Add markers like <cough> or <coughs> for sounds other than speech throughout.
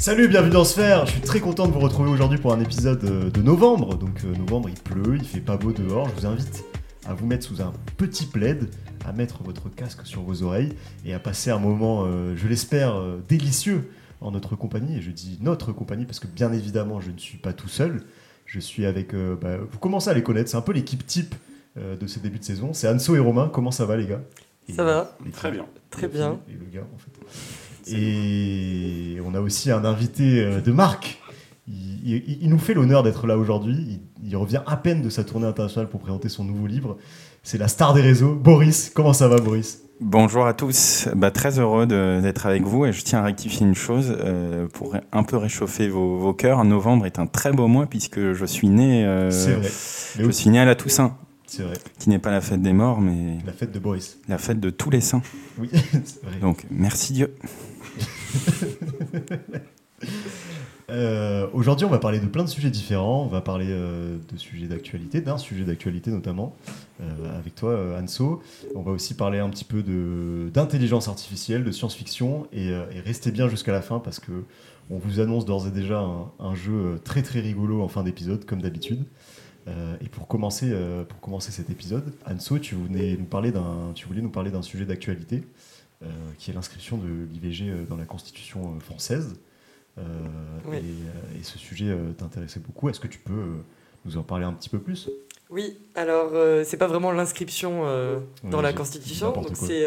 Salut, bienvenue dans Sphère. Je suis très content de vous retrouver aujourd'hui pour un épisode euh, de novembre. Donc euh, novembre, il pleut, il fait pas beau dehors. Je vous invite à vous mettre sous un petit plaid, à mettre votre casque sur vos oreilles et à passer un moment, euh, je l'espère, euh, délicieux en notre compagnie. Et je dis notre compagnie parce que bien évidemment, je ne suis pas tout seul. Je suis avec. euh, bah, vous commencez à les connaître. C'est un peu l'équipe type euh, de ces débuts de saison. C'est Anso et Romain. Comment ça va, les gars? Et- Ça va et- Très bien. Très bien. Et le gars, en fait. Et on a aussi un invité euh, de marque. Il, il- il nous fait l'honneur d'être là aujourd'hui. Il, il revient à peine de sa tournée internationale pour présenter son nouveau livre. C'est la star des réseaux. Boris, comment ça va, Boris? Bonjour à tous, bah, très heureux d'être avec vous et je tiens à rectifier une chose euh, pour un peu réchauffer vos, vos cœurs. Novembre est un très beau mois puisque je suis né, euh, C'est vrai. Mais je suis né à la Toussaint, c'est vrai. qui n'est pas la fête des morts mais La fête de Boris. la fête de tous les saints. Oui, <laughs> c'est vrai. Donc merci Dieu. <laughs> Euh, Aujourd'hui, on va parler de plein de sujets différents. On va parler euh, de sujets d'actualité, d'un sujet d'actualité notamment, euh, avec toi, Anso. On va aussi parler un petit peu de- d'intelligence artificielle, de science-fiction, et, et restez bien jusqu'à la fin parce que on vous annonce d'ores et déjà un, un jeu très très rigolo en fin d'épisode, comme d'habitude. Euh, et pour commencer, euh, pour commencer cet épisode, Anso, tu voulais nous parler d'un, tu voulais nous parler d'un sujet d'actualité, euh, qui est l'inscription de l'IVG dans la Constitution française. Oui. et, et ce sujet t'intéressait beaucoup. Est-ce que tu peux nous en parler un petit peu plus? Oui, alors c'est pas vraiment l'inscription dans la Constitution, donc c'est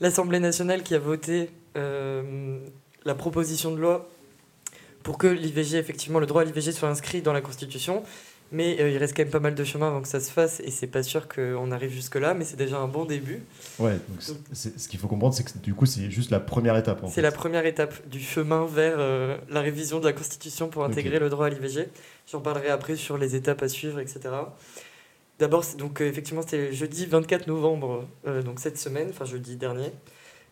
l'Assemblée nationale qui a voté la proposition de loi pour que l'IVG, effectivement, le droit à l'IVG soit inscrit dans la Constitution. Mais euh, il reste quand même pas mal de chemin avant que ça se fasse et c'est pas sûr qu'on arrive jusque-là, mais c'est déjà un bon début. Ouais, donc ce qu'il faut comprendre, c'est que du coup, c'est juste la première étape. C'est la première étape du chemin vers euh, la révision de la Constitution pour intégrer le droit à l'IVG. J'en parlerai après sur les étapes à suivre, etc. D'abord, donc euh, effectivement, c'était jeudi 24 novembre, donc cette semaine, enfin jeudi dernier.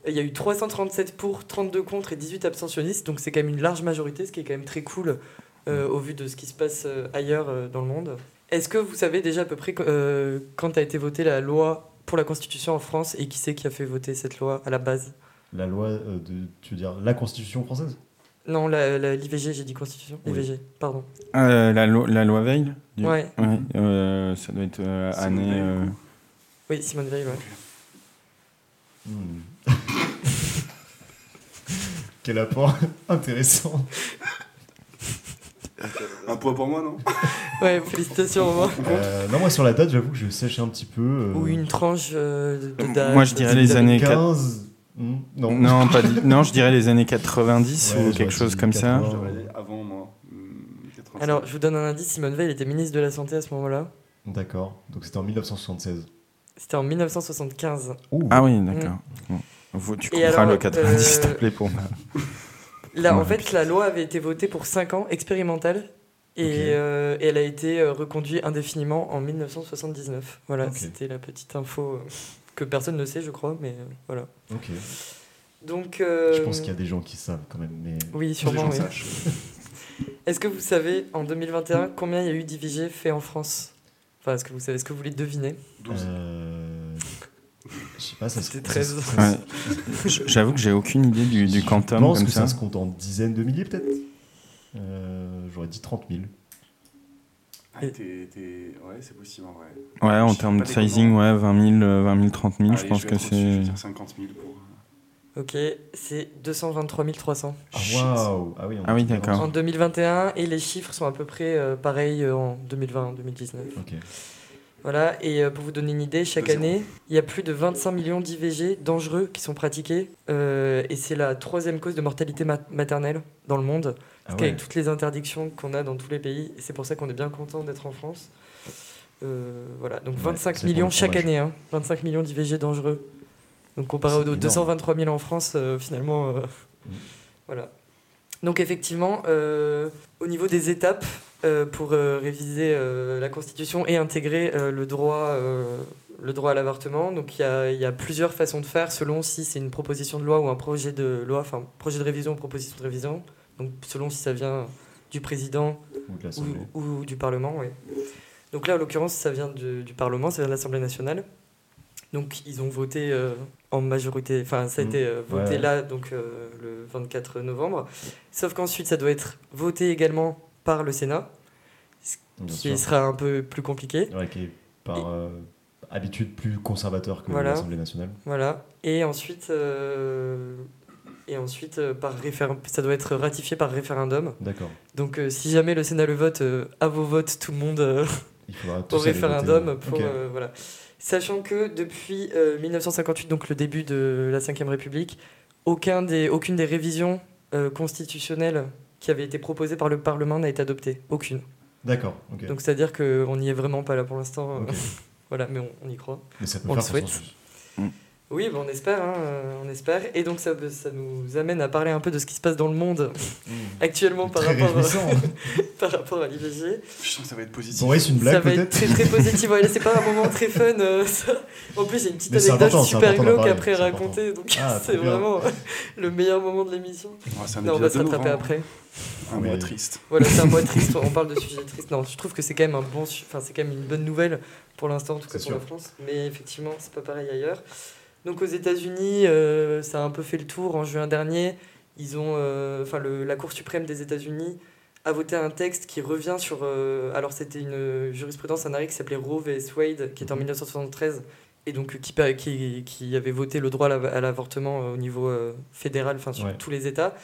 Il y a eu 337 pour, 32 contre et 18 abstentionnistes, donc c'est quand même une large majorité, ce qui est quand même très cool euh, au vu de ce qui se passe euh, ailleurs euh, dans le monde. Est-ce que vous savez déjà à peu près euh, quand a été votée la loi pour la Constitution en France et qui c'est qui a fait voter cette loi à la base? La loi euh, de, tu veux dire, la Constitution française? Non, l'IVG, j'ai dit Constitution. Oui. L'IVG, pardon. Euh, la, lo- la loi Veil du- Ouais. Ouais, euh, ça doit être euh, Simone année. Euh, Oui, Simone Veil, ouais. Hmm. <laughs> Quel apport intéressant. <laughs> Un point pour moi, non? Ouais, félicitations au moins. Euh, non, moi sur la date, j'avoue que je sèche un petit peu. euh, Ou une tranche euh, de date. Moi, je dirais les années 15. Hmm, non. Non, pas dit- <laughs> non, je dirais les années 90 Ouais, ou quelque chose comme ça. 80. J'aurais dit avant, moi. Hmm, 85. Alors, je vous donne un indice Simone Veil était ministre de la Santé à ce moment-là. D'accord. Donc c'était en 1976. C'était en 1975. Ouh. Ah oui, d'accord. Bon. Vous, tu alors, le 90, s'il te euh, plaît, pour moi. <laughs> Là, en fait, la loi avait été votée pour 5 ans, expérimentale. Et, euh, et elle a été euh, reconduite indéfiniment en 1979. Voilà, c'était la petite info euh, que personne ne sait, je crois, mais euh, voilà. Ok. Donc, euh, Je pense qu'il y a des gens qui savent quand même. Mais... Oui, sûrement. oui. sachent. <laughs> Est-ce que vous savez en 2021 combien il y a eu d'IVG fait en France? Enfin, est-ce que vous savez, est-ce que vous voulez deviner 12. Euh, Je sais pas, ça se C'était ça 13. se- ça se- Ouais. J'avoue que j'ai aucune idée du, du Je quantum pense comme que ça. ça se compte en dizaines de milliers peut-être. Euh, J'aurais dit 30 000. Ah, t'es- t'es- Ouais, c'est possible en vrai. Ouais, en Je termes de sizing, ouais, 20 000, euh, 20 000 30 000, je Allez, pense vais que au-dessus, Je vais c'est. dire 50 000 pour. Ok, c'est 223 300 Ah, waouh Ah oui, Ah oui, d'accord. en 2021 et les chiffres sont à peu près euh, pareils euh, en 2020-2019. Ok. Voilà, et euh, pour vous donner une idée, chaque année, il y a plus de 25 millions d'IVG dangereux qui sont pratiqués euh, et c'est la troisième cause de mortalité ma- maternelle dans le monde. Ah Parce ouais. qu'avec toutes les interdictions qu'on a dans tous les pays, et c'est pour ça qu'on est bien content d'être en France. Euh, voilà, donc Ouais, 25 c'est pour millions chaque année, hein, 25 millions d'IVG dangereux. Donc comparé aux énorme. 223 000 en France, euh, finalement, Mm. voilà. Donc effectivement, au niveau des étapes pour euh, réviser euh, la Constitution et intégrer euh, le droit, euh, le droit à l'avortement, donc il y a, il y a plusieurs façons de faire selon si c'est une proposition de loi ou un projet de loi, enfin projet de révision ou proposition de révision. Donc selon si ça vient du président Ou du Parlement. Donc là, en l'occurrence, ça vient de- du Parlement, ça vient de l'Assemblée nationale. Donc ils ont voté euh, en majorité, enfin ça a Mm. été euh, voté ouais. là, donc euh, le 24 novembre. Sauf qu'ensuite ça doit être voté également par le Sénat, Bien qui sûr. sera un peu plus compliqué. Ouais, qui est par euh, habitude plus conservateur que Voilà. l'Assemblée nationale. Voilà. Et ensuite, euh, et ensuite euh, par référendum, ça doit être ratifié par référendum. D'accord. Donc si jamais le Sénat le vote, à vos votes, tout le monde <laughs> au référendum pour voilà. Sachant que depuis euh, 1958, donc le début de la Ve République, aucun des, aucune des révisions euh, constitutionnelles qui avaient été proposées par le Parlement n'a été adoptée. Aucune. D'accord. Donc c'est-à-dire qu'on n'y est vraiment pas là pour l'instant. <laughs> voilà, mais on, on y croit. Mais ça peut on faire le souhaite. Oui, bon, on espère, hein, euh, on espère. Et donc ça, ça nous amène à parler un peu de ce qui se passe dans le monde <laughs> <laughs> actuellement par Très rapport, réjouissant. <laughs> par rapport à l'IVG. Je sens que ça va être positif. Bon, ouais, c'est une Ça blague va être peut-être très très positif. Ouais, c'est pas un moment très fun. euh, ça. En plus, il y a une petite anecdote super glauque après raconter. Donc Ah, c'est vraiment le meilleur moment de l'émission. Non, on va rattraper novembre. après. Un Oui. mois triste. Voilà, c'est un mois triste. On parle de sujets tristes. Non, je trouve que c'est quand même un bon, enfin c'est quand même une bonne nouvelle pour l'instant, en tout cas pour la. France. Mais effectivement, c'est pas pareil ailleurs. Donc aux États-Unis, euh, ça a un peu fait le tour en juin dernier. Ils ont, euh, enfin le- la Cour suprême des États-Unis a voté un texte qui revient sur. euh, alors c'était une jurisprudence, un arrêt qui s'appelait Roe vs Wade, qui est en 1973 et donc qui, pa- qui, qui avait voté le droit à la- à l'avortement au niveau fédéral, enfin sur Ouais. tous les États.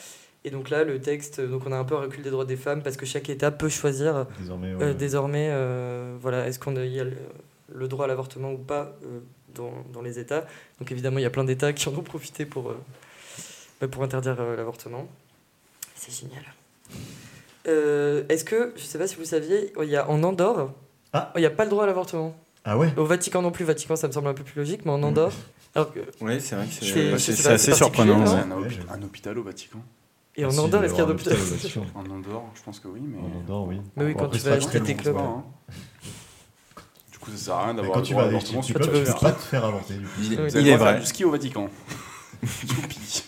Et donc là, le texte, donc on a un peu un recul des droits des femmes parce que chaque État peut choisir Désormais, ouais. désormais, voilà, est-ce qu'on a, il y a le, le droit à l'avortement ou pas dans, dans les États. Donc évidemment, il y a plein d'États qui en ont profité pour, euh, bah, pour interdire euh, l'avortement. C'est génial. Euh, est-ce que, je sais pas si vous saviez, il y a en Andorre, Ah. il n'y a pas le droit à l'avortement. Ah ouais Au Vatican non plus, Vatican ça me semble un peu plus logique, mais en Andorre, alors que, Oui, c'est vrai que c'est assez surprenant. un, Ouais, un hôpital au Vatican. et en Merci Andorre, est-ce qu'il y a Vatican. En Andorre, je pense que oui, mais. En Andorre, oui. Mais oui, quand tu vas acheter tes clubs. c'est pas- hein. Du coup, ça sert à rien d'avoir Quand le tu droit vas à tu peux au pas te faire avorter. du coup. Il, Oui, il d'accord. est faire du ski au Vatican. <laughs> Youpi.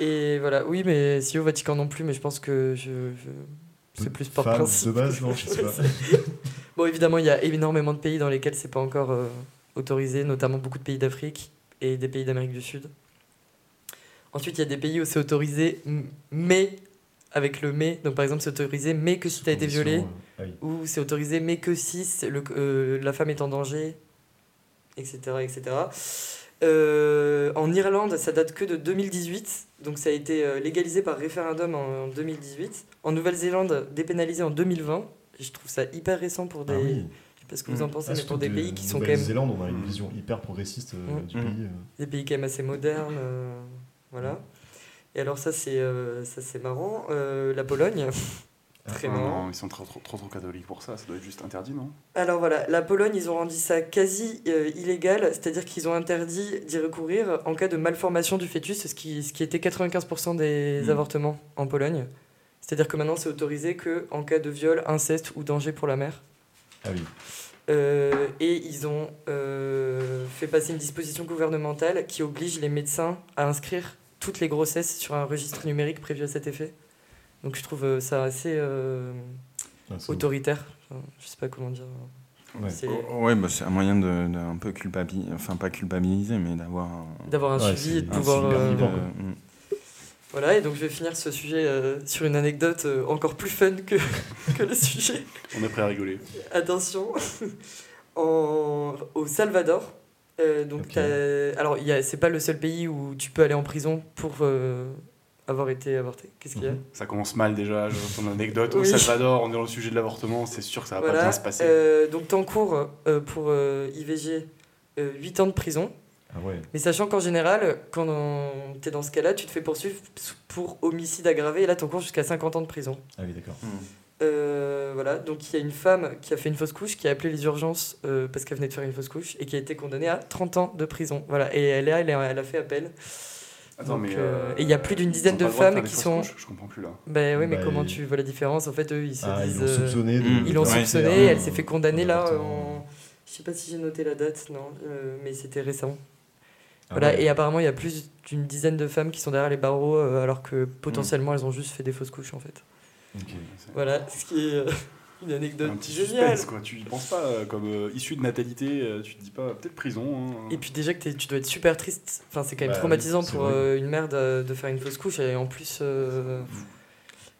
Et voilà, oui, mais si au Vatican non plus, mais je pense que je, je- c'est plus par Femme principe. de base, non, je sais pas. <laughs> Bon, évidemment, il y a énormément de pays dans lesquels c'est pas encore euh, autorisé, notamment beaucoup de pays d'Afrique et des pays d'Amérique du Sud. Ensuite, il y a des pays où c'est autorisé, m- mais avec le mais. Donc, par exemple, c'est autorisé, mais que si tu as été violé, euh, ah oui. ou c'est autorisé, mais que si le, euh, la femme est en danger, etc. etc. Euh, en Irlande, ça date que de 2018, donc ça a été légalisé par référendum en, en 2018. En Nouvelle-Zélande, dépénalisé en 2020. Et je trouve ça hyper récent pour des. Ah oui. Je sais pas ce que vous en Mm. pensez, Ah, mais pour des de pays qui sont quand même Nouvelle-Zélande, on a une Mm. vision hyper progressiste euh, Mm. du pays. euh. des pays quand même assez modernes. euh, voilà. Et alors, ça, c'est euh, ça, c'est marrant. Euh, la Pologne. <laughs> Très Ah marrant. non, ils sont trop, trop, trop, trop catholiques pour ça, ça doit être juste interdit, non? Alors voilà, la Pologne, ils ont rendu ça quasi euh, illégal, c'est-à-dire qu'ils ont interdit d'y recourir en cas de malformation du fœtus, ce qui, ce qui était 95% des Mm. avortements en Pologne. C'est-à-dire que maintenant, c'est autorisé que en cas de viol, inceste ou danger pour la mère. Ah oui. Euh, et ils ont euh, fait passer une disposition gouvernementale qui oblige les médecins à inscrire toutes les grossesses sur un registre numérique prévu à cet effet. Donc je trouve euh, ça assez euh, Ah, autoritaire. Enfin, je sais pas comment dire. Ouais. C'est- Oh, Ouais, bah, un moyen de, de un peu culpabiliser, enfin pas culpabiliser, mais d'avoir un, D'avoir un Ouais, suivi et de pouvoir. euh, vivant, mm. Voilà, et donc je vais finir ce sujet euh, sur une anecdote euh, encore plus fun que, <laughs> que le sujet. On est prêt à rigoler. Attention, <laughs> en, au Salvador, euh, donc Ok. t'as- alors c'est pas le seul pays où tu peux aller en prison pour euh, avoir été avorté. Qu'est-ce qu'il y a? Ça commence mal déjà, je ton anecdote. Au. Salvador, on est dans le sujet de l'avortement, c'est sûr que ça va pas bien se passer. euh, donc t'encours euh, pour euh, IVG 8 ans de prison. Ah ouais. Mais sachant qu'en général, quand tu es dans ce cas-là, tu te fais poursuivre pour homicide aggravé et là t'encours jusqu'à 50 ans de prison. Ah oui, d'accord. Euh, voilà, donc il y a une femme qui a fait une fausse couche, qui a appelé les urgences euh, parce qu'elle venait de faire une fausse couche et qui a été condamnée à 30 ans de prison. Voilà, et elle, est- elle, a- elle a fait appel. Attends, donc, mais. euh, et il y a plus d'une ils dizaine de femmes qui sont- couches Je comprends plus là. Ben oui, mais Bah, comment ils- tu vois la différence? En fait, eux, ils se Ah, ils disent. l'ont euh, soupçonné. de- ils l'ont soupçonné, elle s'est fait condamner là en. Je sais pas si j'ai noté la date, non, euh, mais c'était récent. Ah voilà, ouais. et apparemment, il y a plus d'une dizaine de femmes qui sont derrière les barreaux euh, alors que potentiellement elles ont juste fait des fausses couches en fait. Voilà, ce qui est. euh, Une anecdote un petit géniale. suspense, quoi. Tu y penses pas euh, comme euh, issu de natalité, euh, tu te dis pas peut-être prison. hein. Et puis déjà que tu dois être super triste. Enfin, c'est quand même Bah traumatisant oui, pour euh, une mère de, de faire une fausse couche et en plus, euh,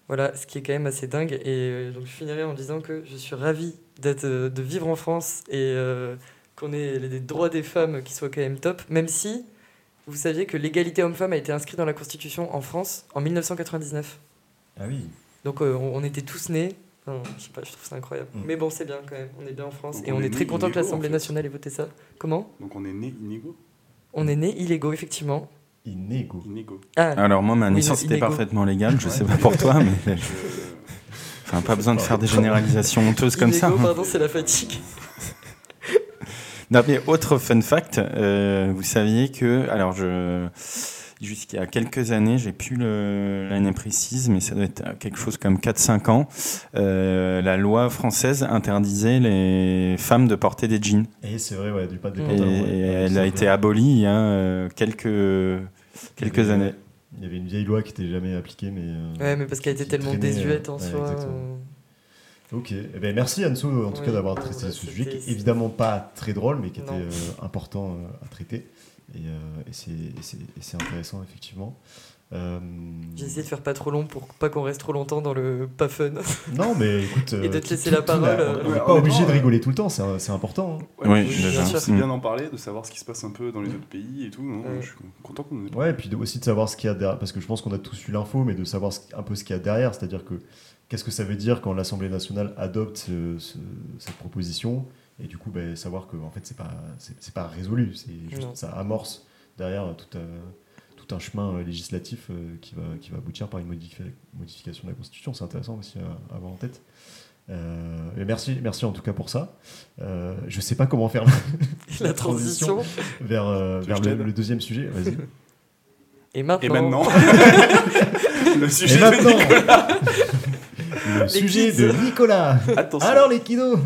voilà, ce qui est quand même assez dingue. Et euh, donc je finirai en disant que je suis ravi d'être, euh, de vivre en France et euh, qu'on ait les droits des femmes qui soient quand même top, même si vous saviez que l'égalité homme-femme a été inscrite dans la Constitution en France en 1999. Ah oui. Donc euh, on, était tous nés. Enfin, je sais pas, je trouve ça incroyable. Mm. Mais bon, c'est bien quand même. On est bien en France Donc et on on est est très content que l'Assemblée en fait. nationale ait voté ça. Comment? Donc on est né inégaux? On est nés illégaux, effectivement. Inégaux. Inégaux. Ah, Alors moi, ma naissance était parfaitement légale. Je Ouais. sais pas pour toi, mais <laughs> Je- enfin pas besoin de faire des généralisations honteuses comme ça. illégaux, hein. pardon, c'est la fatigue. Non, mais autre fun fact, euh, vous saviez que, alors je, jusqu'il y a quelques années, j'ai plus l'année précise, mais ça doit être quelque chose comme 4-5 ans, euh, la loi française interdisait les femmes de porter des jeans. Et c'est vrai, ouais, du pas des Et Et, pantalons. ouais. elle a été abolie il y a euh, quelques, quelques Il y avait- années. Il y avait une vieille loi qui n'était jamais appliquée, mais. euh, Ouais, mais parce qu'elle était tellement traînait, désuète en ouais, soi. exactement. euh, Ok, Eh ben, merci Anso en tout Oui, cas d'avoir traité bah, ce sujet qui est évidemment pas très drôle mais qui était euh, important euh, à traiter et, euh, et c'est- intéressant effectivement. Euh, J'ai essayé de faire pas trop long pour pas qu'on reste trop longtemps dans le pas fun. <laughs> Non mais écoute, Et de te tout- laisser tout- la tout parole, euh, on n'est Ouais, pas obligé de euh, rigoler tout le temps, c'est important. hein. Oui, Oui, déjà. bien sûr. C'est Mm. bien d'en parler, de savoir ce qui se passe un peu dans les autres pays et tout. non Ouais. Je suis content qu'on ait Ouais, et puis de- aussi de savoir ce qu'il y a derrière, parce que je pense qu'on a tous eu l'info, mais de savoir ce- un peu ce qu'il y a derrière, c'est-à-dire que qu'est-ce que ça veut dire quand l'Assemblée nationale adopte ce- ce- cette proposition, et du coup ben, savoir que en fait c'est pas c'est c'est pas résolu, c'est juste Non. ça amorce derrière tout, un- tout un chemin euh, législatif euh, qui va qui va aboutir par une modifi- modification de la Constitution. C'est intéressant aussi à, à avoir en tête. Euh, et merci, merci en tout cas pour ça. Euh, je sais pas comment faire <laughs> la transition. vers, euh, le, deuxième sujet. Vas-y. Et maintenant, Et maintenant, <laughs> le Et sujet maintenant, de... le Les sujet kids. de Nicolas. Attention. Alors les kinos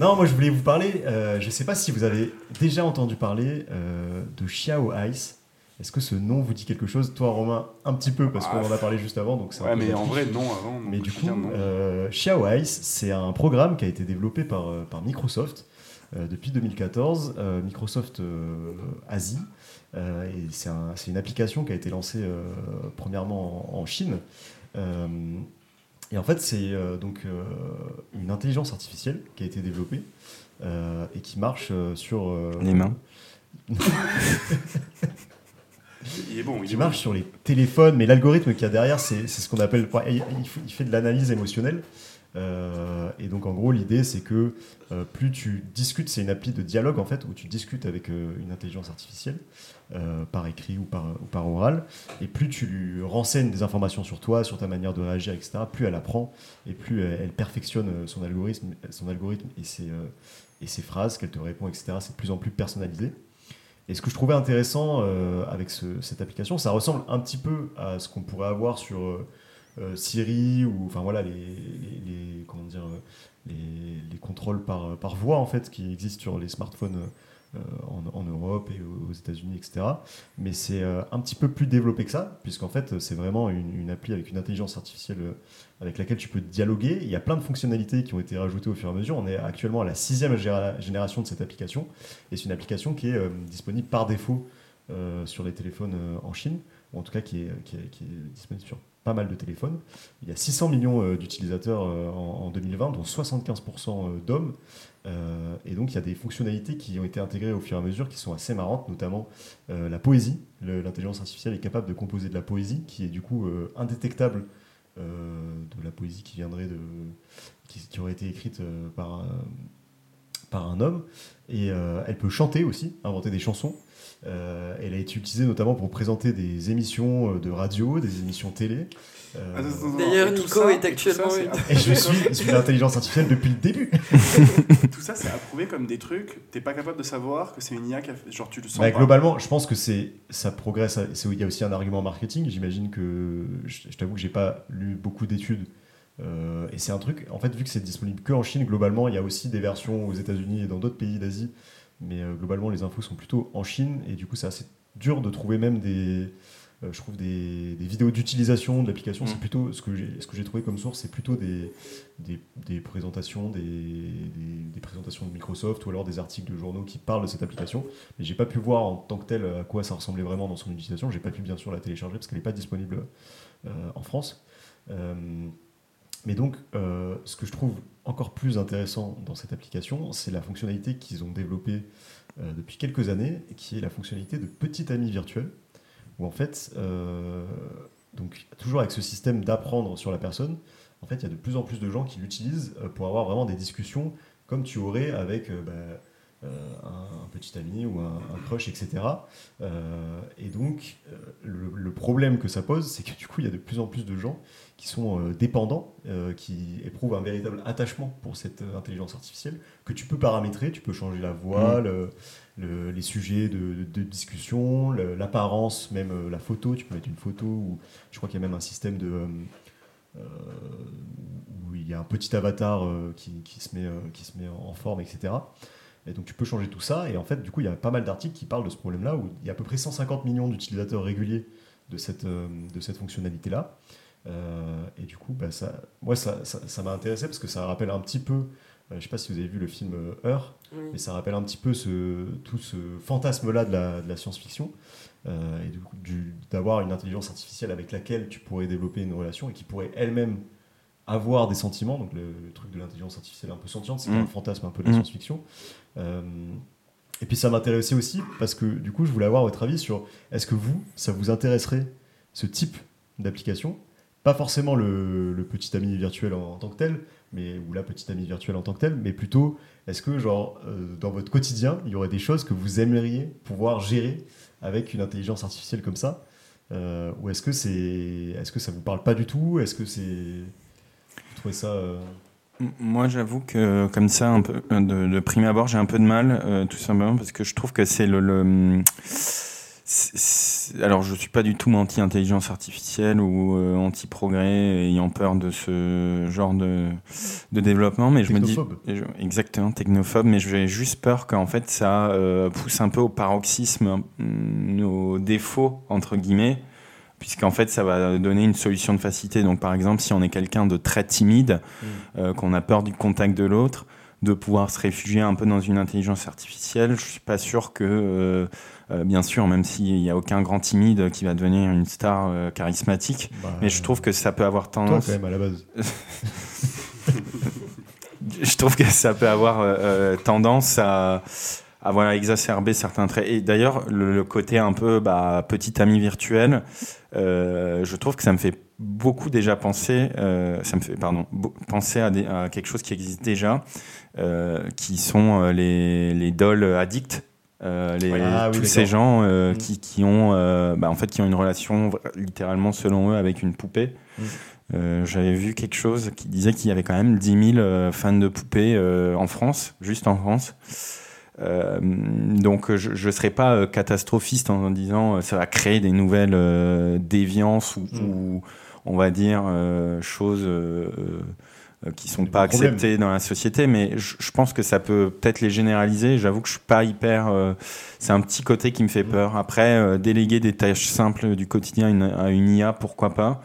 Non, moi je voulais vous parler, euh, je ne sais pas si vous avez déjà entendu parler euh, de Xiao Ice. Est-ce que ce nom vous dit quelque chose? Toi Romain, un petit peu, parce qu'on Ah, en a parlé juste avant. Donc Ouais, mais en vrai, non, avant. Mais du coup, euh, Xiao Ice, c'est un programme qui a été développé par, par Microsoft depuis 2014, euh, Microsoft Asie. Et c'est un- c'est une application qui a été lancée premièrement en, en Chine. Et en fait, c'est euh, donc euh, une intelligence artificielle qui a été développée euh, et qui marche euh, sur euh, Les mains. Il est bon, il qui est marche sur les téléphones, mais l'algorithme qu'il y a derrière, c'est c'est ce qu'on appelle. Il, il fait- il fait de l'analyse émotionnelle. Euh, et donc, en gros, l'idée, c'est que euh, plus tu discutes, c'est une appli de dialogue en fait, où tu discutes avec euh, une intelligence artificielle, par écrit ou par, oral, et plus tu lui renseignes des informations sur toi, sur ta manière de réagir, etc., plus elle apprend et plus elle, perfectionne son algorithme, son algorithme et, ses, phrases qu'elle te répond, etc. C'est de plus en plus personnalisé. Et ce que je trouvais intéressant avec ce- cette application, ça ressemble un petit peu à ce qu'on pourrait avoir sur Siri ou enfin voilà les, comment dire euh, les, les contrôles par, par voix en fait qui existent sur les smartphones euh, en, Europe et aux États-Unis, etc. Mais c'est euh, un petit peu plus développé que ça, puisqu'en fait c'est vraiment une, appli avec une intelligence artificielle euh, avec laquelle tu peux dialoguer. Il y a plein de fonctionnalités qui ont été rajoutées au fur et à mesure. On est actuellement à la sixième génération de cette application. Et c'est une application qui est euh, disponible par défaut euh, sur les téléphones euh, en Chine, ou en tout cas qui est, qui, est, qui est disponible sur pas mal de téléphones. Il y a 600 millions euh, d'utilisateurs euh, en, en 2020, dont 75% euh, d'hommes. Et donc il y a des fonctionnalités qui ont été intégrées au fur et à mesure qui sont assez marrantes, notamment la poésie. L'intelligence artificielle est capable de composer de la poésie qui est du coup indétectable de la poésie qui viendrait de qui, aurait été écrite par, par un homme. Et euh, elle peut chanter aussi, inventer des chansons. Euh, elle a été utilisée notamment pour présenter des émissions euh, de radio, des émissions télé. Euh, attends, D'ailleurs, Nico ça- est actuellement ça, approuvé et je suis, suis l'intelligence artificielle depuis le début. <laughs> Tout ça, c'est approuvé comme des trucs. T'es pas capable de savoir que c'est une IA qui a fait. Genre, tu le sens Bah, pas. globalement, je pense que c'est ça progresse. c'est- Il y a aussi un argument marketing. J'imagine que je, je t'avoue que j'ai pas lu beaucoup d'études. Euh, et c'est un truc, en fait, vu que c'est disponible que en Chine, globalement, il y a aussi des versions aux États-Unis et dans d'autres pays d'Asie. Mais euh, globalement, les infos sont plutôt en Chine. Et du coup, c'est assez dur de trouver même des, euh, je trouve des, des vidéos d'utilisation de l'application. Mm. C'est plutôt ce que j'ai trouvé comme source, c'est plutôt des, des, des présentations, des, présentations de Microsoft ou alors des articles de journaux qui parlent de cette application. Mais j'ai pas pu voir en tant que tel à quoi ça ressemblait vraiment dans son utilisation. J'ai pas pu bien sûr la télécharger parce qu'elle n'est pas disponible en France. Mais donc, euh, ce que je trouve encore plus intéressant dans cette application, c'est la fonctionnalité qu'ils ont développée euh, depuis quelques années, qui est la fonctionnalité de petit ami virtuel, où en fait, euh, donc toujours avec ce système d'apprendre sur la personne, en fait, il y a de plus en plus de gens qui l'utilisent pour avoir vraiment des discussions comme tu aurais avec bah, un, un petit ami ou un, un crush, etc. Euh, et donc, euh, le, le problème que ça pose, c'est que du coup, il y a de plus en plus de gens qui sont euh, dépendants, euh, qui éprouvent un véritable attachement pour cette euh, intelligence artificielle, que tu peux paramétrer, tu peux changer la voix, le- le- les sujets de, discussion, l'apparence, même euh, la photo, tu peux mettre une photo, ou je crois qu'il y a même un système de... euh, euh, où il y a un petit avatar euh, qui, qui se met, euh, qui se met en forme, etc. Et donc tu peux changer tout ça, et en fait, du coup, il y a pas mal d'articles qui parlent de ce problème-là, où il y a à peu près 150 millions d'utilisateurs réguliers de cette, euh, de cette fonctionnalité-là. Euh, et du coup, bah, ça, moi, ça ça- ça m'a intéressé parce que ça rappelle un petit peu, euh, je sais pas si vous avez vu le film Heure, Oui. mais ça rappelle un petit peu ce, tout ce fantasme-là de la, de la science-fiction. Euh, et d'avoir une intelligence artificielle avec laquelle tu pourrais développer une relation et qui pourrait elle-même avoir des sentiments. Donc, le, le truc de l'intelligence artificielle un peu sentiente, c'est Mm. un fantasme un peu de la Mm. science-fiction. Euh, et puis, ça m'intéressait aussi parce que du coup, je voulais avoir votre avis sur est-ce que vous, ça vous intéresserait ce type d'application? Pas forcément le, le petit ami virtuel en, en tant que tel, mais, ou la petite amie virtuelle en tant que telle, mais plutôt est-ce que, genre, euh, dans votre quotidien, il y aurait des choses que vous aimeriez pouvoir gérer avec une intelligence artificielle comme ça? Euh, Ou est-ce que, c'est, est-ce que ça vous parle pas du tout? Est-ce que c'est. Ça. euh, Moi, j'avoue que comme ça, un peu euh, de, de prime abord, j'ai un peu de mal, euh, tout simplement parce que je trouve que c'est le. alors, je suis pas du tout anti-intelligence artificielle ou euh, anti-progrès, ayant peur de ce genre de, de développement, mais je me dis je- exactement technophobe, mais j'ai juste peur qu'en fait ça euh, pousse un peu au paroxysme hum, nos défauts entre guillemets puisqu'en fait ça va donner une solution de facilité. Donc par exemple, si on est quelqu'un de très timide, euh, qu'on a peur du contact de l'autre, de pouvoir se réfugier un peu dans une intelligence artificielle, je suis pas sûr que, euh, euh, bien sûr, même s'il n'y a aucun grand timide qui va devenir une star charismatique, bah, mais je trouve que ça peut avoir Toi, tendance quand même, à la base. <laughs> je trouve que ça peut avoir tendance à, à voilà, exacerber certains traits. Et d'ailleurs, le, le côté un peu bah, petit ami virtuel, euh, je trouve que ça me fait beaucoup déjà penser, euh, ça me fait pardon, penser à, des- à quelque chose qui existe déjà, euh, qui sont les, les dolls addicts. Les, Ah tous ces gens Mm. qui, qui ont bah, en fait qui ont une relation littéralement selon eux avec une poupée Mm. euh, j'avais vu quelque chose qui disait qu'il y avait quand même 10 000 euh, fans de poupées euh, en France, juste en France. Euh, donc je ne serais pas euh, catastrophiste en disant euh, ça va créer des nouvelles déviances ou, Mm. ou, on va dire choses qui sont pas acceptées dans la société, mais je, pense que ça peut peut-être les généraliser. J'avoue que je suis pas hyper. euh, c'est un petit côté qui me fait Mm. peur. Après, euh, déléguer des tâches simples du quotidien à une, à une IA, pourquoi pas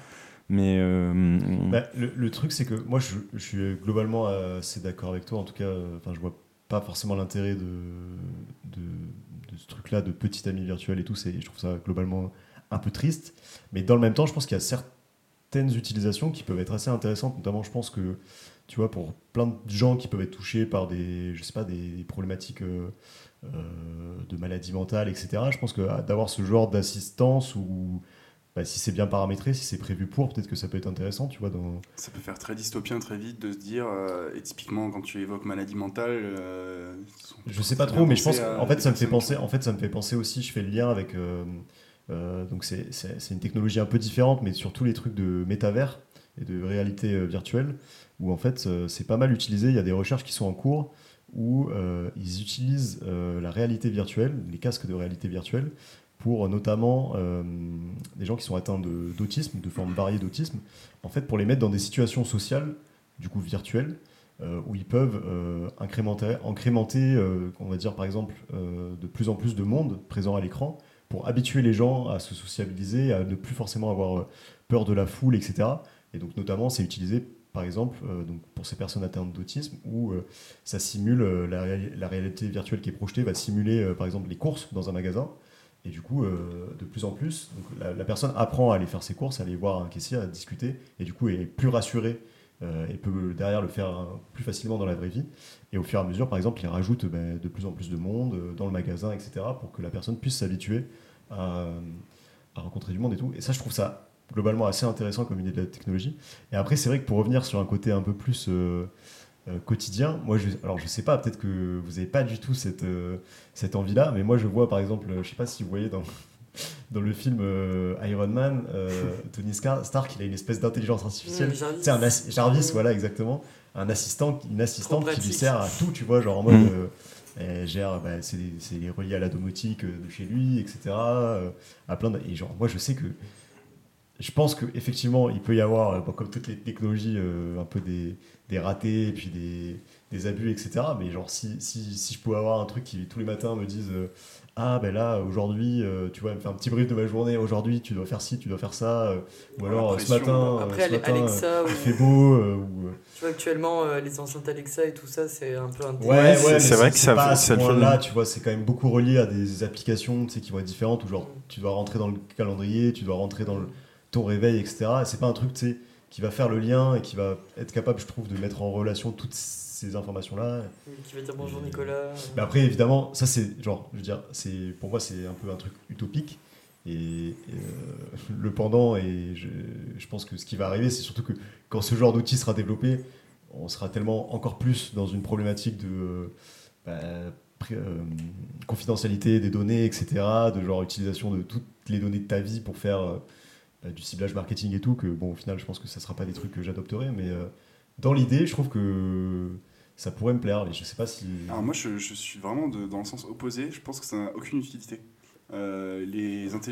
mais euh, Bah, le, le truc, c'est que moi, je, je suis globalement assez d'accord avec toi. En tout cas, enfin, je vois pas forcément l'intérêt de, ce truc-là, de petit ami virtuel et tout. C'est, je trouve ça globalement un peu triste. Mais dans le même temps, je pense qu'il y a certaines utilisations qui peuvent être assez intéressantes. Notamment, je pense que, tu vois, pour plein de gens qui peuvent être touchés par des, je sais pas, des, problématiques euh, euh, de maladies mentales, etc. Je pense que ah, d'avoir ce genre d'assistance ou bah, si c'est bien paramétré, si c'est prévu pour, peut-être que ça peut être intéressant, tu vois. Dans... Ça peut faire très dystopien très vite de se dire, euh, et typiquement quand tu évoques maladie mentale, euh, Je sais pas trop, mais je pense qu'en fait, ça me fait penser. En fait, ça me fait penser aussi. Je fais le lien avec. euh, euh, donc c'est une technologie un peu différente, mais sur tous les trucs de métavers et de réalité virtuelle, où en fait c'est pas mal utilisé. Il y a des recherches qui sont en cours où ils utilisent la réalité virtuelle, les casques de réalité virtuelle, pour notamment euh, des gens qui sont atteints d'autisme, de formes variées d'autisme, en fait pour les mettre dans des situations sociales, du coup virtuelles, euh, où ils peuvent euh, incrémenter, incrémenter euh, on va dire par exemple, de plus en plus de monde présent à l'écran pour habituer les gens à se sociabiliser, à ne plus forcément avoir peur de la foule, etc. Et donc notamment, c'est utilisé par exemple donc pour ces personnes atteintes d'autisme où ça simule la, réali- la réalité virtuelle qui est projetée va simuler par exemple les courses dans un magasin. Et du coup, euh, de plus en plus, donc, la, personne apprend à aller faire ses courses, à aller voir un caissier, à discuter, et du coup est plus rassurée euh, et peut derrière le faire euh, plus facilement dans la vraie vie. Et au fur et à mesure, par exemple, il rajoute ben, de plus en plus de monde dans le magasin, etc., pour que la personne puisse s'habituer à, à rencontrer du monde et tout. Et ça, je trouve ça globalement assez intéressant comme idée de la technologie. Et après, c'est vrai que pour revenir sur un côté un peu plus euh, quotidien, moi, je, alors je sais pas, peut-être que vous n'avez pas du tout cette, euh, cette envie-là, mais moi, je vois par exemple, je sais pas si vous voyez dans, <laughs> dans le film euh, Iron Man, euh, Tony Stark, il a une espèce d'intelligence artificielle. Mmh, Jarvis. C'est un Jarvis, Mmh. voilà, exactement. Un assistant, une assistante qui lui sert à tout, tu vois, genre en mode. Mm. euh, elle gère, bah, c'est c'est relié à la domotique de chez lui, etc. euh, à plein de- Et genre, moi, je sais que. Je pense qu'effectivement, il peut y avoir, euh, comme toutes les technologies, euh, un peu des, des ratés et puis des, des abus, etc. Mais genre, si, si, si je pouvais avoir un truc qui tous les matins me dise euh, Ah, ben là, aujourd'hui, euh, tu vois, me fait un petit brief de ma journée, aujourd'hui, tu dois faire ci, tu dois faire ça. euh, ou alors, ce matin, Après, ce Ale- matin, Alexa, ou- il fait beau. euh, ou, tu vois, actuellement, euh, les enceintes Alexa et tout ça, c'est un peu un Ouais, Ouais, ouais, c'est- vrai que ça ça ce point-là, tu vois, c'est quand même beaucoup relié à des applications, tu sais, qui vont être différentes, où genre, Mm. tu dois rentrer dans le calendrier, tu dois rentrer dans le- ton réveil, etc. Et c'est pas un truc, tu sais, qui va faire le lien et qui va être capable, je trouve, de mettre en relation toutes ces informations-là. qui va dire bonjour Et- Nicolas. Mais après, évidemment, ça, c'est, genre, je veux dire, c'est, pour moi, c'est un peu un truc utopique. Et, et, euh, le pendant, et je, je pense que ce qui va arriver, c'est surtout que quand ce genre d'outil sera développé, on sera tellement encore plus dans une problématique de euh, bah, euh, confidentialité des données, etc., de genre utilisation de toutes les données de ta vie pour faire du ciblage marketing et tout, que bon, au final, je pense que ça sera pas des trucs que j'adopterai, mais euh, dans l'idée, je trouve que ça pourrait me plaire. Et je sais pas si. Alors moi, je, suis vraiment dans le sens opposé. Je pense que ça n'a aucune utilité. Euh,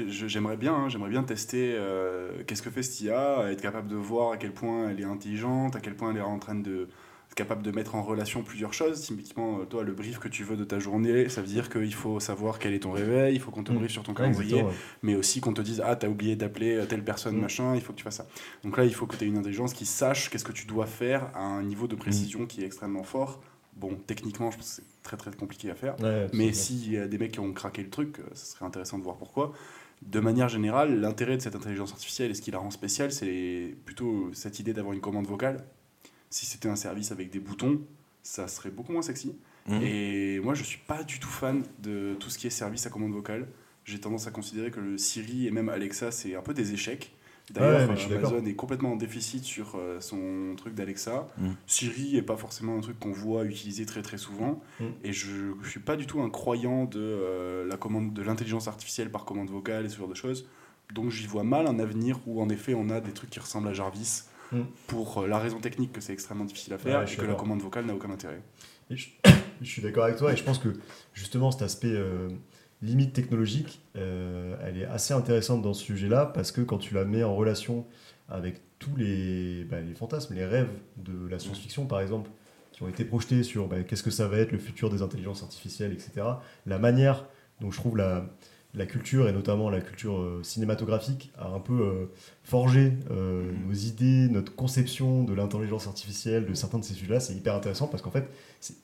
j'aimerais bien, hein, bien tester euh, qu'est-ce que fait cette IA, être capable de voir à quel point elle est intelligente, à quel point elle est en train de capable de mettre en relation plusieurs choses. Typiquement, euh, toi, le brief que tu veux de ta journée, ça veut dire qu'il faut savoir quel est ton réveil, il faut qu'on te Mm. briefe sur ton calendrier, ouais. mais aussi qu'on te dise ah t'as oublié d'appeler euh, telle personne Mm. machin il faut que tu fasses ça donc là il faut que tu aies une intelligence qui sache qu'est-ce que tu dois faire à un niveau de précision qui est extrêmement fort bon techniquement je pense que c'est très très compliqué à faire Ouais, mais s'il y a des mecs qui ont craqué le truc euh, ça serait intéressant de voir pourquoi de manière générale l'intérêt de cette intelligence artificielle et ce qui la rend spéciale c'est plutôt cette idée d'avoir une commande vocale si c'était un service avec des boutons ça serait beaucoup moins sexy Mhm. et moi, je suis pas du tout fan de tout ce qui est service à commande vocale. J'ai tendance à considérer que le Siri et même Alexa, c'est un peu des échecs. Ouais, D'ailleurs, suis euh. Amazon est complètement en déficit sur euh, son truc d'Alexa. Mm. Siri est pas forcément un truc qu'on voit utiliser très très souvent. Mm. Et je, je suis pas du tout un croyant de euh, la commande de l'intelligence artificielle par commande vocale et ce genre de choses. Donc j'y vois mal un avenir où en effet on a des trucs qui ressemblent à Jarvis Mm. pour euh, la raison technique que c'est extrêmement difficile à faire Ouais, et que la commande vocale n'a aucun intérêt. Et je, <coughs> je suis d'accord avec toi et je pense que justement cet aspect euh, limite technologique, euh, elle est assez intéressante dans ce sujet-là parce que quand tu la mets en relation avec tous les, bah, les fantasmes, les rêves de la science-fiction par exemple, qui ont été projetés sur bah, qu'est-ce que ça va être le futur des intelligences artificielles, etc. La manière dont je trouve la, la culture et notamment la culture euh, cinématographique a un peu euh, forgé euh, Mhm. nos idées, notre conception de l'intelligence artificielle, de certains de ces sujets-là. C'est hyper intéressant parce qu'en fait, c'est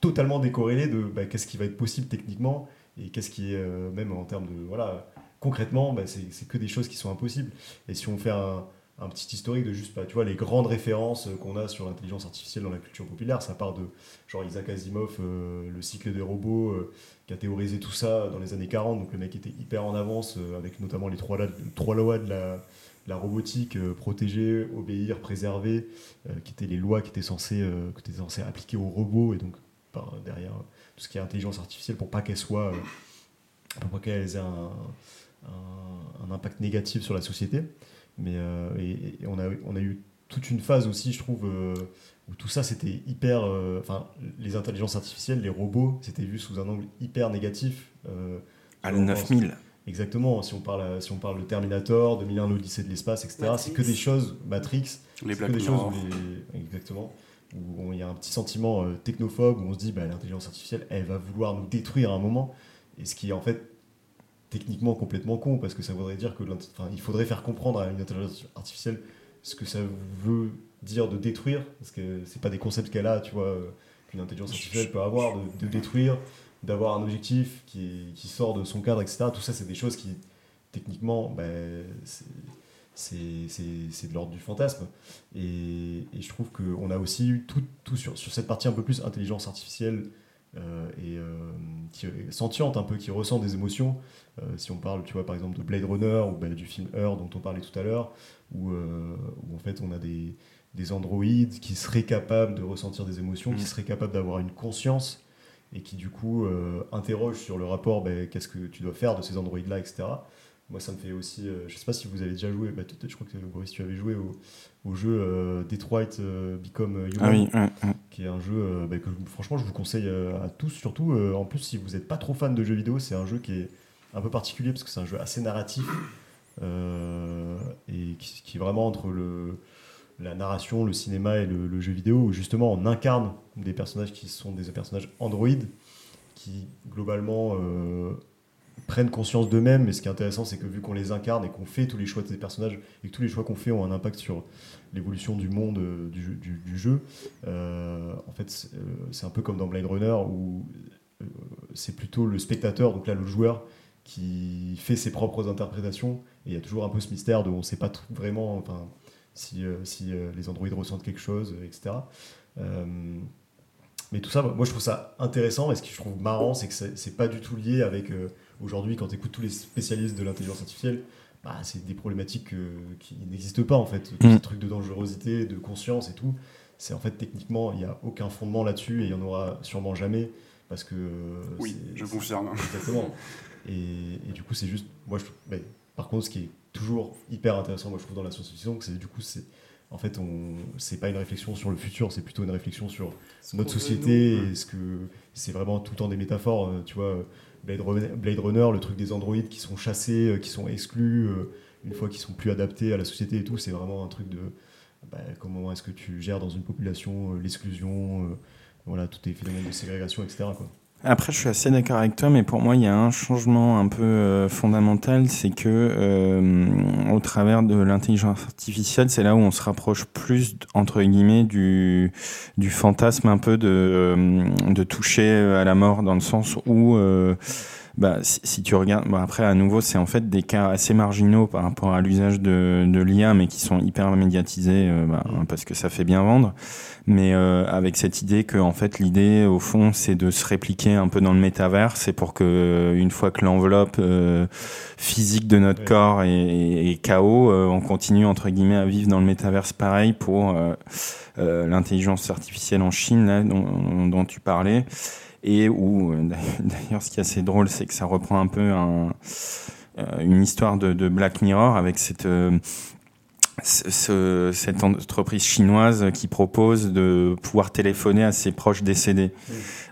totalement décorrélé de bah, qu'est-ce qui va être possible techniquement et qu'est-ce qui est même en termes de voilà concrètement bah, c'est c'est que des choses qui sont impossibles et si on fait un, un petit historique de juste tu vois les grandes références qu'on a sur l'intelligence artificielle dans la culture populaire ça part de genre Isaac Asimov euh, le cycle des robots euh, qui a théorisé tout ça dans les années 40 donc le mec était hyper en avance euh, avec notamment les trois, lois- trois lois de la, la robotique protéger obéir préserver qui étaient les lois qui étaient censées qui étaient censées appliquer aux robots. Et donc derrière tout ce qui est intelligence artificielle pour pas qu'elle soit pour pas qu'elle ait un, un impact négatif sur la société mais euh, et, et on a on a eu toute une phase aussi je trouve euh, où tout ça c'était hyper euh, enfin les intelligences artificielles les robots c'était vu sous un angle hyper négatif euh, À le pense- 9000. Exactement, si on parle, si on parle de Terminator, 2001, l'Odyssée de l'espace, etc., c'est que des choses, Matrix, Les c'est que Black des Mirror. choses où les- exactement, où on- il y a un petit sentiment euh, technophobe, où on se dit, bah, l'intelligence artificielle, elle va vouloir nous détruire à un moment, et ce qui est en fait techniquement complètement con parce que ça voudrait dire que il faudrait faire comprendre à une intelligence artificielle ce que ça veut dire de détruire parce que c'est pas des concepts qu'elle a tu vois qu'une intelligence artificielle peut avoir de, détruire d'avoir un objectif qui, qui, sort de son cadre etc tout ça c'est des choses qui techniquement ben, c'est de l'ordre du fantasme. Et, et je trouve qu'on a aussi eu tout, tout sur, sur cette partie un peu plus intelligence artificielle euh, et euh, sentiente un peu, qui ressent des émotions. Euh, si on parle, tu vois, par exemple de Blade Runner ou bah, du film Heure dont on parlait tout à l'heure, où, en fait on a des, des androïdes qui seraient capables de ressentir des émotions, qui mm. seraient capables d'avoir une conscience et qui du coup interrogent sur le rapport, bah, qu'est-ce que tu dois faire de ces androïdes-là, etc. Moi, ça me fait aussi. je ne sais pas si vous avez déjà joué, bah, je crois que Boris, tu avais joué au, au jeu euh, Detroit euh, Become Human, ah qui est un jeu euh, bah, que franchement je vous conseille à tous, surtout en plus si vous n'êtes pas trop fan de jeux vidéo, c'est un jeu qui est un peu particulier parce que c'est un jeu assez narratif et qui, est vraiment entre le, la narration, le cinéma et le, jeu vidéo, où justement on incarne des personnages qui sont des personnages androïdes qui globalement prennent conscience d'eux-mêmes. Mais ce qui est intéressant, c'est que vu qu'on les incarne et qu'on fait tous les choix de ces personnages et que tous les choix qu'on fait ont un impact sur l'évolution du monde euh, du, jeu, euh, en fait, euh, c'est un peu comme dans Blade Runner où c'est plutôt le spectateur, donc là le joueur, qui fait ses propres interprétations. Et il y a toujours un peu ce mystère de on ne sait pas vraiment enfin, si, si les androïdes ressentent quelque chose, etc. mais tout ça, moi je trouve ça intéressant et ce que je trouve marrant, c'est que c'est pas du tout lié avec Aujourd'hui, quand tu écoutes tous les spécialistes de l'intelligence artificielle, bah, c'est des problématiques qui n'existent pas en fait. Tous mm. ces trucs de dangerosité, de conscience et tout, c'est en fait techniquement, il n'y a aucun fondement là-dessus et il n'y en aura sûrement jamais parce que. Oui, je confirme. Exactement. et, et, du coup, c'est juste. Moi, je, par contre, ce qui est toujours hyper intéressant, moi je trouve dans la science-fiction, c'est du coup, c'est en fait, on c'est pas une réflexion sur le futur, c'est plutôt une réflexion sur notre société. Et ce que c'est vraiment tout le temps des métaphores. Euh, tu vois, Blade Runner, le truc des androïdes qui sont chassés, euh, qui sont exclus euh, une fois qu'ils sont plus adaptés à la société et tout, c'est vraiment un truc de bah, comment est-ce que tu gères dans une population l'exclusion, voilà, tous les phénomènes de ségrégation, etc. Quoi. Après, je suis assez d'accord avec toi, mais pour moi, il y a un changement un peu euh, fondamental, c'est que euh, au travers de l'intelligence artificielle, c'est là où on se rapproche plus entre guillemets du du fantasme un peu de euh, de toucher à la mort, dans le sens où bah, si, tu regardes, bon après à nouveau, c'est en fait des cas assez marginaux par rapport à l'usage de, de l'IA, mais qui sont hyper médiatisés euh, bah, mm. parce que ça fait bien vendre. Mais euh, avec cette idée que en fait l'idée au fond c'est de se répliquer un peu dans le métavers, c'est pour que euh, une fois que l'enveloppe physique de notre corps est, est, KO, on continue entre guillemets à vivre dans le métaverse pareil pour l'intelligence artificielle en Chine là, dont, dont tu parlais et où euh, <laughs> d'ailleurs ce qui est assez drôle c'est que ça reprend un peu un, euh, une histoire de, de, Black Mirror avec cette euh, ce, cette entreprise chinoise qui propose de pouvoir téléphoner à ses proches décédés.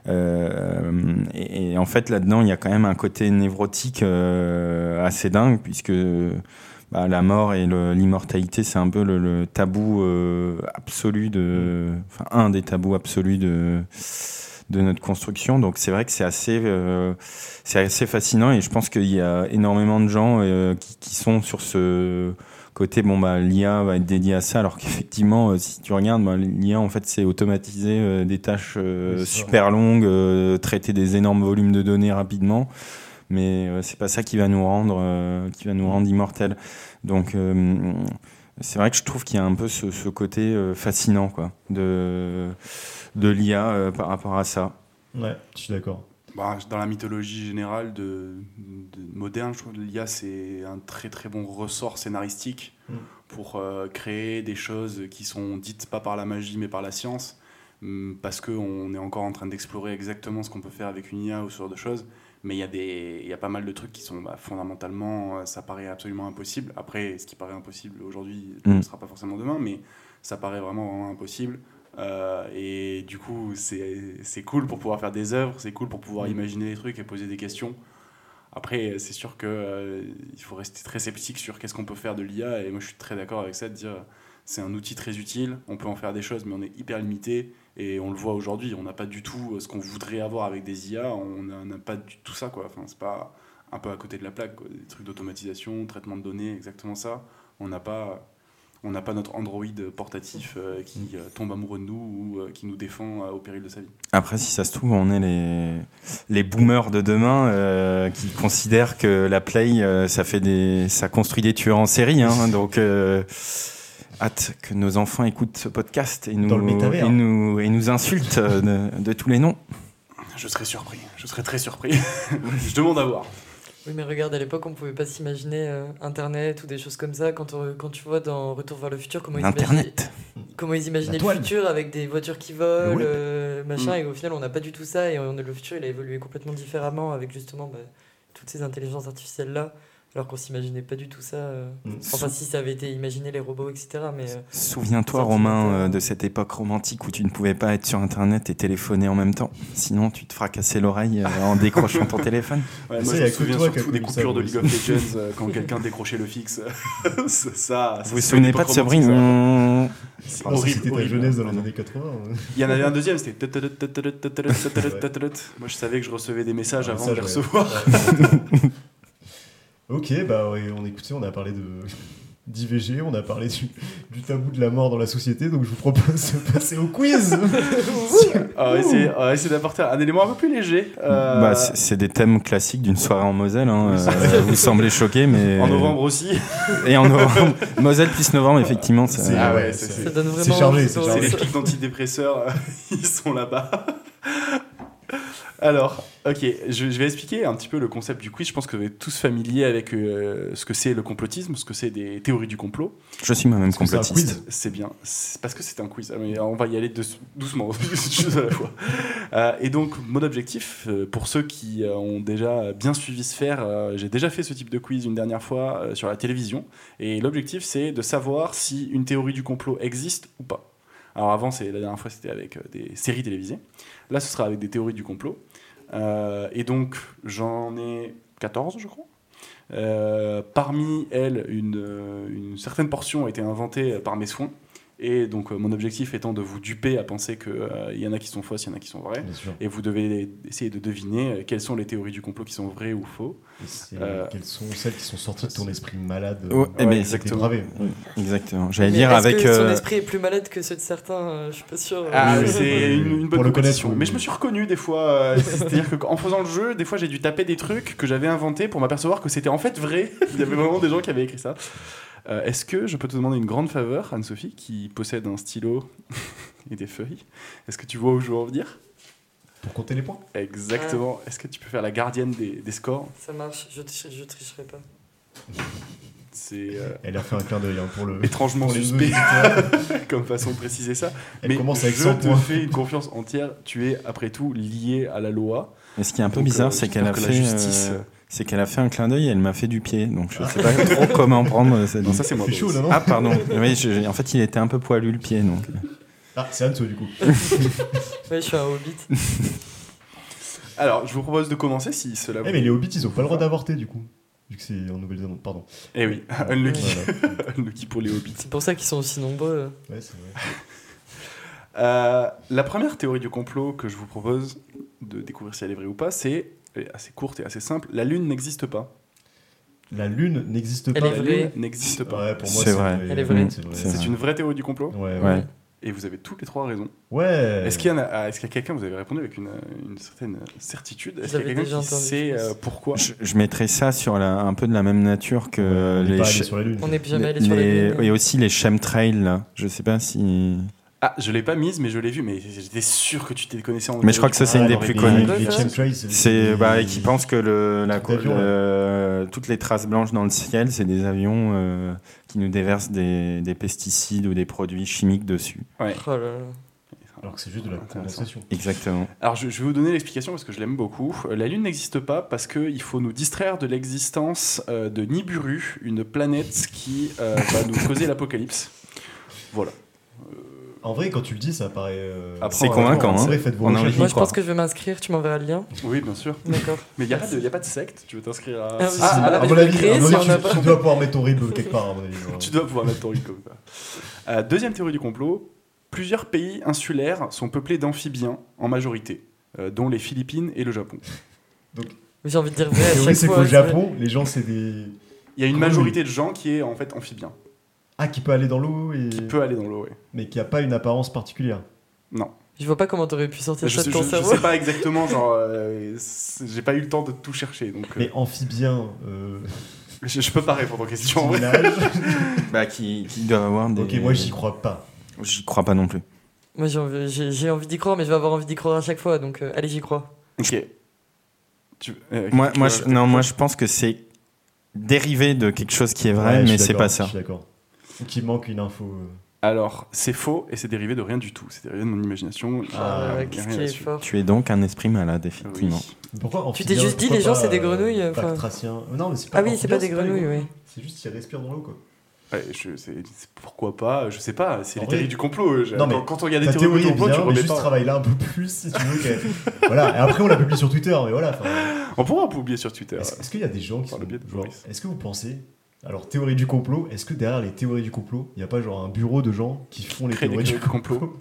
Euh, et, en fait, là-dedans, il y a quand même un côté névrotique euh, assez dingue, puisque bah, la mort et l'immortalité, c'est un peu le, le tabou euh, absolu de, enfin un des tabous absolus de de notre construction. Donc c'est vrai que c'est assez, euh, c'est assez fascinant et je pense qu'il y a énormément de gens euh, qui, qui, sont sur ce côté bon bah l'IA va être dédiée à ça. Alors qu'effectivement euh, si tu regardes bah, l'IA en fait c'est automatiser des tâches super longues traiter des énormes volumes de données rapidement. Mais c'est pas ça qui va nous rendre qui va nous rendre immortels. Donc c'est vrai que je trouve qu'il y a un peu ce, ce côté fascinant quoi de de l'IA euh, par rapport à ça. Ouais, je suis d'accord. Bah, dans la mythologie générale de, moderne, je trouve que l'IA c'est un très très bon ressort scénaristique mm. pour euh, créer des choses qui sont dites pas par la magie mais par la science, mm, parce qu'on est encore en train d'explorer exactement ce qu'on peut faire avec une IA ou ce genre de choses. Mais il y, a des, il y a pas mal de trucs qui sont bah, fondamentalement, euh, ça paraît absolument impossible. Après, ce qui paraît impossible aujourd'hui ne mm. sera pas forcément demain, mais ça paraît vraiment, vraiment impossible. Euh, et du coup, c'est cool pour pouvoir faire des œuvres, c'est cool pour pouvoir mm. imaginer des trucs et poser des questions. Après, c'est sûr qu'il euh, il faut rester très sceptique sur qu'est-ce qu'on peut faire de l'IA. Et moi, je suis très d'accord avec ça de dire c'est un outil très utile, on peut en faire des choses, mais on est hyper limité. Et on le voit aujourd'hui, on n'a pas du tout ce qu'on voudrait avoir avec des IA, on n'a pas du tout ça. Quoi. Enfin, c'est pas un peu à côté de la plaque. quoi. Des trucs d'automatisation, traitement de données, exactement ça. On n'a pas, on n'a pas notre Android portatif euh, qui euh, tombe amoureux de nous ou euh, qui nous défend euh, au péril de sa vie. Après, si ça se trouve, on est les, les boomers de demain euh, qui considèrent que la Play, euh, ça, fait des, ça construit des tueurs en série. hein. <laughs> donc, euh, hâte que nos enfants écoutent ce podcast et nous, métavers. et nous, et nous insultent de, de tous les noms. Je serais surpris, je serais très surpris. <laughs> je demande à voir. Oui, mais regarde, à l'époque, on pouvait pas s'imaginer euh, Internet ou des choses comme ça. Quand, on- quand tu vois dans Retour vers le futur, comment ils imaginaient, comment ils imaginaient le futur avec des voitures qui volent, euh, machin, Mm. et au final, on n'a pas du tout ça. Et on- le futur, il a évolué complètement différemment avec justement bah, toutes ces intelligences artificielles-là, alors qu'on s'imaginait pas du tout ça. euh. Mm. Enfin, si ça avait été imaginé, les robots, etc. Mais euh, Souviens-toi, Romain, euh, de cette époque romantique où tu ne pouvais pas être sur Internet et téléphoner en même temps. Sinon, tu te fracassais l'oreille euh, en décrochant ton téléphone. Ouais, Mais moi, ça, je me souviens surtout des ça, coupures de. League of Legends euh, quand quelqu'un décrochait le fixe. ça, ça, Vous vous c'est souvenez pas de ce bruit. Mmh. C'est Ah, horrible, c'était ta jeunesse dans les années 80. hein. Il y en avait un deuxième, c'était. Moi, je savais que je recevais des messages avant de les recevoir. Ok, bah ouais, on écoutait, on a parlé de <laughs> d'IVG, on a parlé du, du tabou de la mort dans la société, donc je vous propose de passer au quiz. <laughs> On va essayer, on va essayer d'apporter un élément un peu plus léger. euh, Bah, c'est des thèmes classiques d'une soirée en Moselle. hein. Euh, vous semblez choqué, mais. en novembre aussi. <laughs> Et en novembre. Moselle plus novembre, effectivement. ça- Ah ouais, c'est- chargé, c'est les pics d'antidépresseurs, ils sont là-bas. Alors, ok, je, je vais expliquer un petit peu le concept du quiz. Je pense que vous êtes tous familiers avec euh, ce que c'est le complotisme, ce que c'est des théories du complot. Je suis moi-même complotiste. C'est bien, parce que c'est un quiz. Ah, on va y aller de- doucement, <laughs> une chose à la fois. Euh, et donc, mon objectif, euh, pour ceux qui ont déjà bien suivi ce faire, euh, j'ai déjà fait ce type de quiz une dernière fois sur la télévision. Et l'objectif, c'est de savoir si une théorie du complot existe ou pas. Alors avant, la dernière fois, c'était avec des séries télévisées. Là, ce sera avec des théories du complot. Euh, et donc, j'en ai 14, je crois. Euh, parmi elles, une, euh, une certaine portion a été inventée par mes soins. Et donc, euh, mon objectif étant de vous duper à penser qu'il y en a qui sont fausses, il y en a qui sont vraies. Et vous devez essayer de deviner euh, quelles sont les théories du complot qui sont vraies ou faux. Euh, Quelles sont celles qui sont sorties de ton esprit malade Oh, euh, ben, qui exactement. Exactement. J'allais Mais dire avec. que son euh, esprit est plus malade que ceux de certains euh, Je suis pas sûr. Ah, oui, oui. c'est une, une Pour bonne le connaître. Mais je me suis reconnu des fois. euh, <laughs> C'est-à-dire qu'en faisant le jeu, des fois j'ai dû taper des trucs que j'avais inventés pour m'apercevoir que c'était en fait vrai. Il y avait vraiment des gens qui avaient écrit ça. Euh, Est-ce que je peux te demander une grande faveur, Anne-Sophie, qui possède un stylo <laughs> et des feuilles? Est-ce que tu vois où je veux en venir? Pour compter les points? Exactement. Est-ce que tu peux faire la gardienne des, des scores? Ça marche, je, tri- je tricherai pas. Euh, Elle a fait un clin d'œil hein, pour le. étrangement pour suspect <laughs> comme façon de préciser ça. Elle Mais commence avec je 100 te points. fais une confiance entière. Tu es, après tout, lié à la loi. Et ce qui est un peu Donc, bizarre, euh, c'est qu'elle a que fait. la justice- euh, C'est qu'elle a fait un clin d'œil et elle m'a fait du pied, donc je sais pas trop comment prendre cette. Non, ça c'est moi. Chaud là, non Ah pardon. Oui, je- en fait, il était un peu poilu le pied, donc. Ah, c'est Anso du coup. <laughs> Ouais, je suis un hobbit. Alors, je vous propose de commencer si cela vous. Eh, mais les hobbits, ils ont pas le droit d'avorter du coup. Vu que c'est en Nouvelle-Zélande, pardon. Eh oui, <laughs> unlucky. Voilà. <laughs> unlucky pour les hobbits. C'est pour ça qu'ils sont aussi nombreux. Ouais, c'est vrai. Euh, la première théorie du complot que je vous propose de découvrir si elle est vraie ou pas, c'est est assez courte et assez simple. La Lune n'existe pas. La lune n'existe Elle pas. est La vraie. Lune n'existe pas. Ouais, pour moi, C'est vrai. Elle est vraie. C'est une vraie théorie du complot Ouais, ouais. Ouais. et vous avez toutes les trois raison. Ouais. Est-ce qu'il y, en a, ah, est-ce qu'il y a quelqu'un, vous avez répondu avec une, une certaine certitude, est-ce qu'il y a quelqu'un qui sait euh, pourquoi Je, je mettrais ça sur la, un peu de la même nature que On les. pas allé ch- sur la lune. On n'est jamais allé les- sur la lune. Et aussi les chemtrails, là. Je sais pas si. Ah, je l'ai pas mise, mais je l'ai vue, mais j'étais sûr que tu t'es connaissais en Mais je crois que ça, c'est une des alors, plus connues. Ouais, C'est bah, et qui pense que le, la, le- toutes les traces blanches dans le ciel, c'est des avions euh, qui nous déversent des, des pesticides ou des produits chimiques dessus. Oh là là. Alors que c'est juste de la condensation. Exactement. Alors, je, je vais vous donner l'explication parce que je l'aime beaucoup. Euh, La Lune n'existe pas parce qu'il faut nous distraire de l'existence euh, de Nibiru, une planète qui euh, va nous causer l'apocalypse. Voilà. En vrai, quand tu le dis, ça paraît. euh, C'est on- convaincant. En hein. vrai, faites vos On a recherches. envie Moi, je pense que je vais m'inscrire. Tu m'enverras le lien. Oui, bien sûr. D'accord. <laughs> Mais il n'y a, pas de- y a pas de secte. Tu veux t'inscrire à. Ah, oui, ah, à mais mon je vais avis, créer à mon si avis, on a tu, pas. tu dois pouvoir mettre ton RIB quelque part, à mon avis. <laughs> Tu dois pouvoir mettre ton ça. Euh, deuxième théorie du complot. Plusieurs pays insulaires sont peuplés d'amphibiens en majorité, euh, dont les Philippines et le Japon. J'ai envie de dire vrai La à théorie, c'est fois. qu'au c'est Japon, les gens, c'est des. Il y a une majorité de gens qui est en fait amphibien, Ah, qui peut aller dans l'eau, et... qui peut aller dans l'eau. ouais. mais qui a pas une apparence particulière. Non. Je vois pas comment t'aurais pu sortir Je, ça sais- de ton je- je cerveau. sais pas exactement, genre, euh, j'ai pas eu le temps de tout chercher, donc euh, Mais amphibien, euh, <laughs> je, je peux pas répondre aux questions. en. <laughs> Bah, qui, qui doivent avoir des. ok, moi j'y crois pas. J'y crois pas non plus. Moi j'ai envie, d'y croire, mais je vais avoir envie d'y croire à chaque fois, donc euh, allez, j'y crois. Ok. Tu- euh, Moi, tu moi, je, non, moi, je pense que c'est dérivé de quelque chose qui est vrai, Ouais, mais c'est pas ça. Je suis d'accord. Il manque une info. euh. Alors, c'est faux et c'est dérivé de rien du tout. C'est dérivé de mon imagination. Ah, Euh, rien qui est fort Tu es donc un esprit malade, Oui. effectivement. Pourquoi Tu t'es juste dit, les gens, c'est des euh, grenouilles, enfin. Bactracien. Non, mais c'est pas Ah oui, c'est pas des grenouilles, oui. C'est juste qu'ils respirent dans l'eau, quoi. Ouais, je, pourquoi pas Je sais pas. C'est les théories du complot. je- Non, mais quand, on regarde les Ta théories théorie du est complot, tu remets juste travaille là un peu plus si tu veux. <laughs> voilà, et après on la publie sur Twitter, mais voilà. On pourra publier sur Twitter. Est-ce qu'il y a des gens qui Par le sont. Est-ce que vous pensez. Alors, théorie du complot, est-ce que derrière les théories du complot, il n'y a pas genre un bureau de gens qui font les Créer théories du théories du complot. complot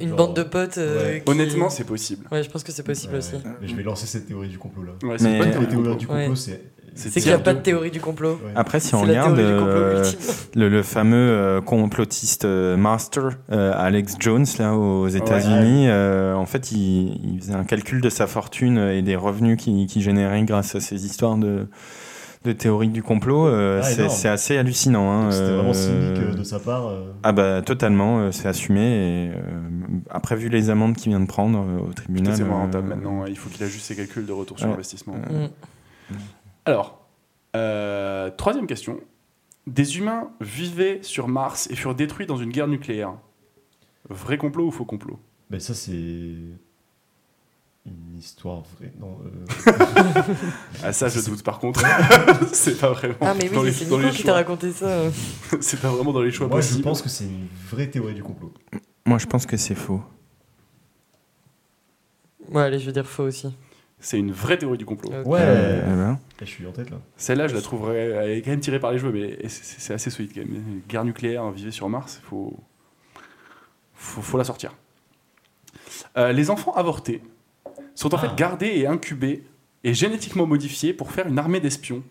Une Genre, bande de potes. euh, ouais. qui- Honnêtement, c'est possible. Ouais, je pense que c'est possible Ouais, aussi. Mais je vais lancer cette théorie du complot là. Ouais, c'est pas une théorie du complot. du complot, Ouais. c'est. C'est C'est qu'il n'y a pas de- théorie du complot. Ouais. Après, si on regarde euh, le, le fameux euh, complotiste master euh, Alex Jones là aux États-Unis, euh, en fait, il, il faisait un calcul de sa fortune et des revenus qu'il qu'il générait grâce à ces histoires de, de théorie du complot. euh, Ah, c'est assez hallucinant. hein, C'était vraiment euh, cynique euh, de sa part. euh. Ah bah totalement, euh, c'est assumé. Et, euh, après, vu les amendes qu'il vient de prendre euh, au tribunal, C'est moins euh, rentable maintenant. Il faut qu'il ajuste ses calculs de retour sur Ouais. investissement. Mm. Alors, euh, troisième question. Des humains vivaient sur Mars et furent détruits dans une guerre nucléaire. Vrai complot ou faux complot? Mais ça, c'est. Une histoire vraie. Non. euh, <laughs> Ah ça, je doute par contre. <laughs> c'est pas vraiment. Ah, mais dans oui, les- c'est Nico qui choix. t'a raconté ça. <laughs> c'est pas vraiment dans les choix Moi, je pense que c'est une vraie théorie du complot. Moi, je pense que c'est faux. Ouais, allez, je vais dire faux aussi. C'est une vraie théorie du complot. Ouais. Euh, eh ben. Eh, je suis en tête là. Celle-là, je la trouverais. Elle est quand même tirée par les cheveux, mais c'est- assez solide quand même. Guerre nucléaire, vivre sur Mars, il faut... faut. faut la sortir. Euh, les enfants avortés sont en Ah. fait gardés et incubés et génétiquement modifiés pour faire une armée d'espions.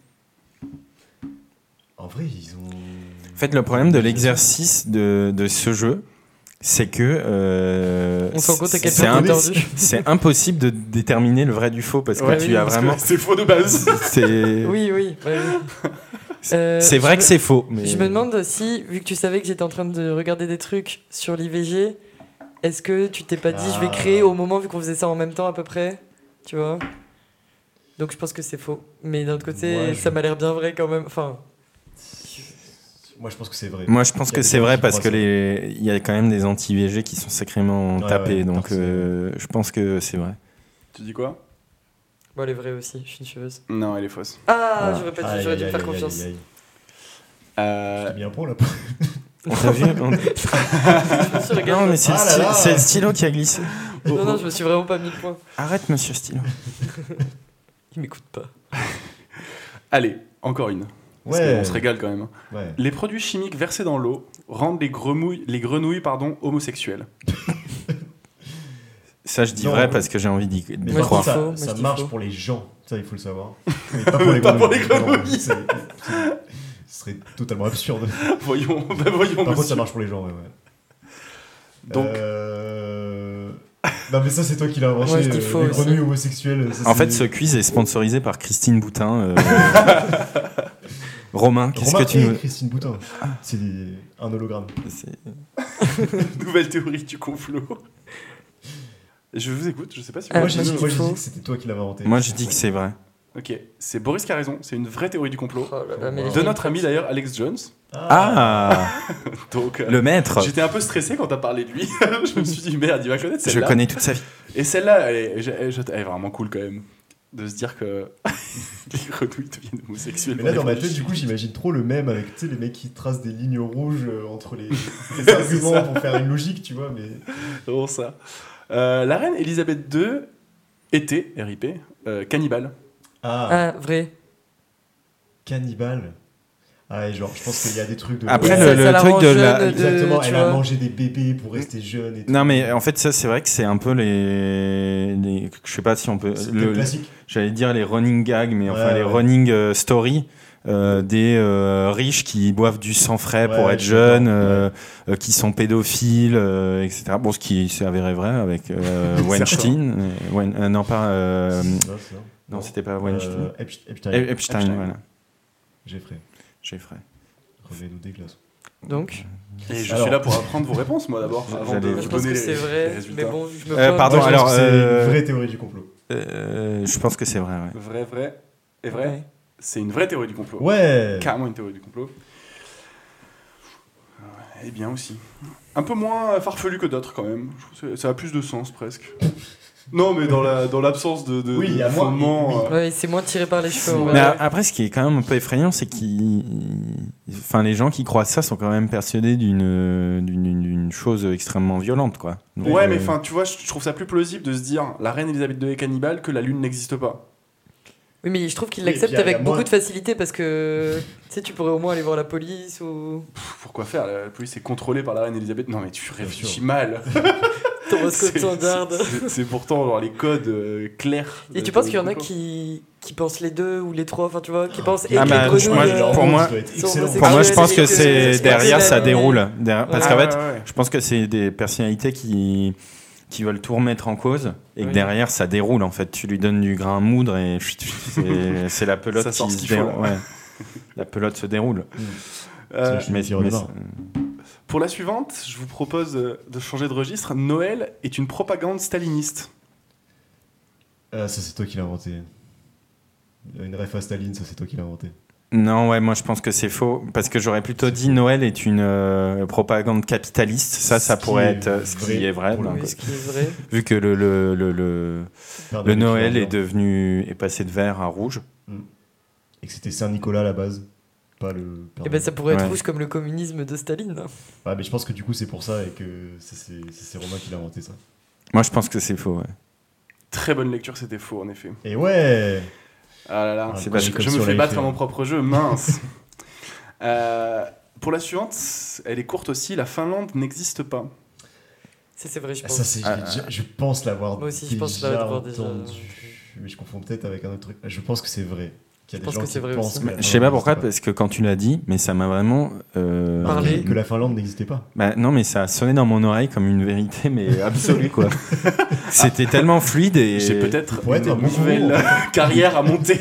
En vrai, ils ont. En fait, le problème de l'exercice de, de ce jeu, c'est que euh, On se rend compte à quel c'est impossible de déterminer le vrai du faux parce que Ouais, tu oui, as vraiment. <laughs> C'est faux de base. C'est <laughs> Oui, oui. ouais, oui. Euh, c'est je vrai me- que c'est faux. Mais... Je me demande si, vu que tu savais que j'étais en train de regarder des trucs sur l'IVG, est-ce que tu t'es pas dit je vais Ah. créer au moment vu qu'on faisait ça en même temps à peu près Tu vois? Donc je pense que c'est faux. Mais d'un autre côté, je- ça m'a l'air bien vrai quand même. Enfin, Moi, je pense que c'est vrai. Moi, je pense Il y a que des c'est gens vrai qui parce que ça. les... il y a quand même des anti-IVG qui sont sacrément Ouais, tapés, ouais, donc euh, je pense que c'est vrai. Tu dis quoi? Bon, elle est vraie aussi, je suis une chieuse. Non, elle est fausse. Ah, Ah. j'aurais pas dû, Aïe, j'aurais dû aïe, faire aïe, aïe, confiance. aïe, aïe. Euh, J'ai mis un point là. <laughs> On t'a vu On-. <laughs> Non, mais c'est le, Ah là stylo- là. c'est le stylo qui a glissé. Non, non, je me suis vraiment pas mis le point. Arrête, monsieur stylo. <laughs> Il m'écoute pas. <laughs> Allez, encore une. Parce Ouais. qu'on se régale quand même. hein. Ouais. Les produits chimiques versés dans l'eau rendent les grenouilles, les grenouilles pardon, homosexuelles. Ça, je dis Non, vrai mais- parce que j'ai envie d'y dis ça, ça dis marche pour les gens. Ça, il faut le savoir. Mais pas pour les Pas pour grenouilles. les Non, grenouilles. Serait totalement absurde. <laughs> voyons, bah voyons. Par contre, ça marche pour les gens, ouais. ouais. Donc, Euh, Non, mais ça, c'est toi qui l'as inventé. Dis euh, les aussi. grenouilles homosexuelles. ça, En fait, ce quiz est sponsorisé par Christine Boutin. euh, <laughs> Romain, qu'est-ce que tu et nous. Christine Boutin. C'est des- un hologramme. c'est- <laughs> nouvelle théorie du complot. Je vous écoute, je sais pas si vous Ah, moi, j'ai dit, j'ai dit que c'était toi qui l'avais inventé. Moi, je dis que c'est vrai. Ok, c'est Boris qui a raison, c'est une vraie théorie du complot. Oh là là, mais De notre ami d'ailleurs, Alex Jones. Ah, <laughs> Donc, euh, Le maître j'étais un peu stressé quand t'as parlé de lui. <laughs> je me suis dit, merde, il va connaître Je celle-là. connais toute sa vie. Et celle-là, elle, est- je- je- elle est vraiment cool quand même. De se dire que <laughs> les grenouilles deviennent homosexuelles. Mais là, dans ma tête, du coup, j'imagine trop le même avec tu sais, les mecs qui tracent des lignes rouges euh, entre les, les arguments pour faire une logique, tu vois. Mais C'est vraiment ça. Euh, la reine Elisabeth II était, RIP, euh, cannibale. Ah, Ah, vrai. cannibale. Ah, et genre, je pense qu'il y a des trucs de. Après, le, ça- ça truc de la. Exactement, elle a mangé des bébés pour rester jeune et tout. Non, mais en fait, ça, c'est vrai que c'est un peu les, les- Je sais pas si on peut. C'est le- classique. J'allais dire les running gags, mais enfin Ouais, les running euh, story. euh, des euh, riches qui boivent du sang frais Ouais, pour être jeunes, euh, qui sont pédophiles, euh, etc. Bon, ce qui s'est avéré vrai avec euh, <laughs> Weinstein. euh, Wein- euh, non, pas. Euh, non, c'était pas Weinstein. Euh, Epst- Epstein. Ep- Epstein, Epstein. voilà. Jeffrey. Jeffrey. Remets-nous des glaces. Donc, Et je Alors- suis là pour apprendre vos réponses, moi d'abord, avant de je pense donner que les, c'est vrai, résultats. mais bon, je me Euh, pardon, Moi, je alors, c'est euh, une vraie théorie du complot. Euh, je pense que c'est vrai, ouais. Vrai, vrai et vrai. Ouais. C'est une vraie théorie du complot. Ouais Carrément une théorie du complot. Eh bien aussi. Un peu moins farfelu que d'autres quand même. Je trouve que ça a plus de sens presque. Non, mais dans la dans l'absence de, de, Oui, il y de a moins- fondement. oui. euh, Ouais, c'est moins tiré par les cheveux. Mais ouais. a- après, ce qui est quand même un peu effrayant, c'est qu'ils, enfin, les gens qui croient ça sont quand même persuadés d'une d'une d'une chose extrêmement violente, quoi. Donc, Ouais, euh, mais enfin, tu vois, je trouve ça plus plausible de se dire la reine Elisabeth II est cannibale que la lune n'existe pas. Oui, mais je trouve qu'il l'accepte avec beaucoup moins- de facilité parce que tu sais, tu pourrais au moins aller voir la police ou Pff, Pourquoi faire? La police est contrôlée par la reine Elisabeth. Non, mais tu réfléchis mal. <laughs> ton <laughs> code C'est- standard. c'est- C'est pourtant genre, les codes euh, clairs. Et tu penses qu'il y en a qui, qui pensent les deux ou les trois, enfin tu vois, qui pensent et Ah que bah, les je- grenouilles, moi, euh, pour moi-. Pour moi, je pense que c'est derrière, ça déroule. Derrière- Parce Ouais. qu'en fait, ouais, je pense que c'est des personnalités qui qui veulent tout remettre en cause et que Oui. derrière ça déroule en fait tu lui donnes du grain à moudre et <laughs> c'est la pelote Ça sort qui ce se déroule ouais. la pelote se déroule <laughs> Euh, C'est mais, mais. Pour la suivante, je vous propose euh, de changer de registre. Noël est une propagande staliniste. Ah, ça, c'est toi qui l'as inventé. Une ref à Staline, ça, c'est toi qui l'as inventé. Non, ouais, moi je pense que c'est faux parce que j'aurais plutôt dit Noël est une euh, propagande capitaliste. Ça, ça pourrait être euh, ce qui vrai est vrai, ce qui est vrai. vu que le, le, le, le, Père le Noël est devenu est passé de vert à rouge. Et que c'était Saint-Nicolas à la base, pas le Et ben ça pourrait être Ouais. rouge comme le communisme de Staline. Ouais, mais je pense que du coup, c'est pour ça et que c'est- Romain qui l'a inventé ça. Moi, je pense que c'est faux. Ouais. Très bonne lecture, c'était faux en effet. Et ouais Ah là là, Ah, je, me fais battre à mon propre jeu, mince. <laughs> Euh, pour la suivante, elle est courte aussi. La Finlande n'existe pas. Ça c'est vrai, je Ah, pense. Ça, c'est, Ah, je, je pense l'avoir Moi aussi, je déjà pense l'avoir déjà- entendu. Mais je confonds peut-être avec un autre truc. Je pense que c'est vrai. Qu'il y a Je des pense gens que qui c'est vrai aussi. Je sais pas pourquoi, parce que quand tu l'as dit, mais ça m'a vraiment. euh. Parler. Que la Finlande n'existait pas. Bah, non, mais ça a sonné dans mon oreille comme une vérité, mais absolue, quoi. <laughs> C'était tellement fluide et. J'ai peut-être une être un bon nouvelle <laughs> carrière à monter.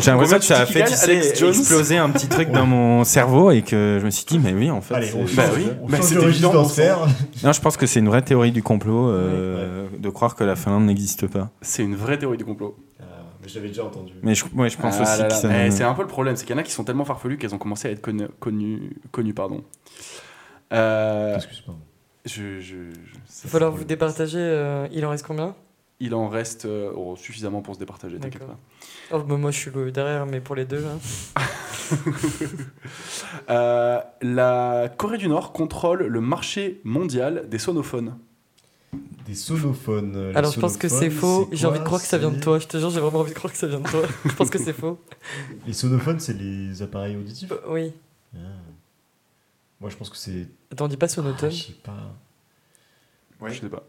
J'ai l'impression que ça a fait exploser un petit truc dans mon cerveau et que je me suis dit, mais oui, en fait. Allez, on Bah oui, on bah c'est évident, dans ce faire. Non, je pense que c'est une vraie théorie du complot euh, de croire que la Finlande n'existe pas. C'est une vraie théorie du complot. Mais je l'avais déjà entendu. Mais je, ouais, je pense Ah aussi là que là. ça. Eh, c'est un peu le problème, c'est qu'il y en a qui sont tellement farfelus qu'elles ont commencé à être connues. Connues, connues, pardon. Euh, Excuse-moi. je, je, je- Il va falloir vous départager. euh, il en reste combien? Il en reste euh, oh, suffisamment pour se départager, t'inquiète D'accord. pas. oh, bah, Moi je suis le derrière, mais pour les deux là. <laughs> Euh, la Corée du Nord contrôle le marché mondial des sonophones. Des sonophones. euh, Alors je pense que c'est faux. c'est J'ai envie de croire que ça vient de toi. Je te jure, j'ai vraiment envie de croire que ça vient de toi. <laughs> je pense que c'est faux. Les sonophones, c'est les appareils auditifs Euh, Oui. Ah. Moi, je pense que c'est. Attends, on dit pas Ah, sonotone. je sais pas. Ouais. Je sais pas.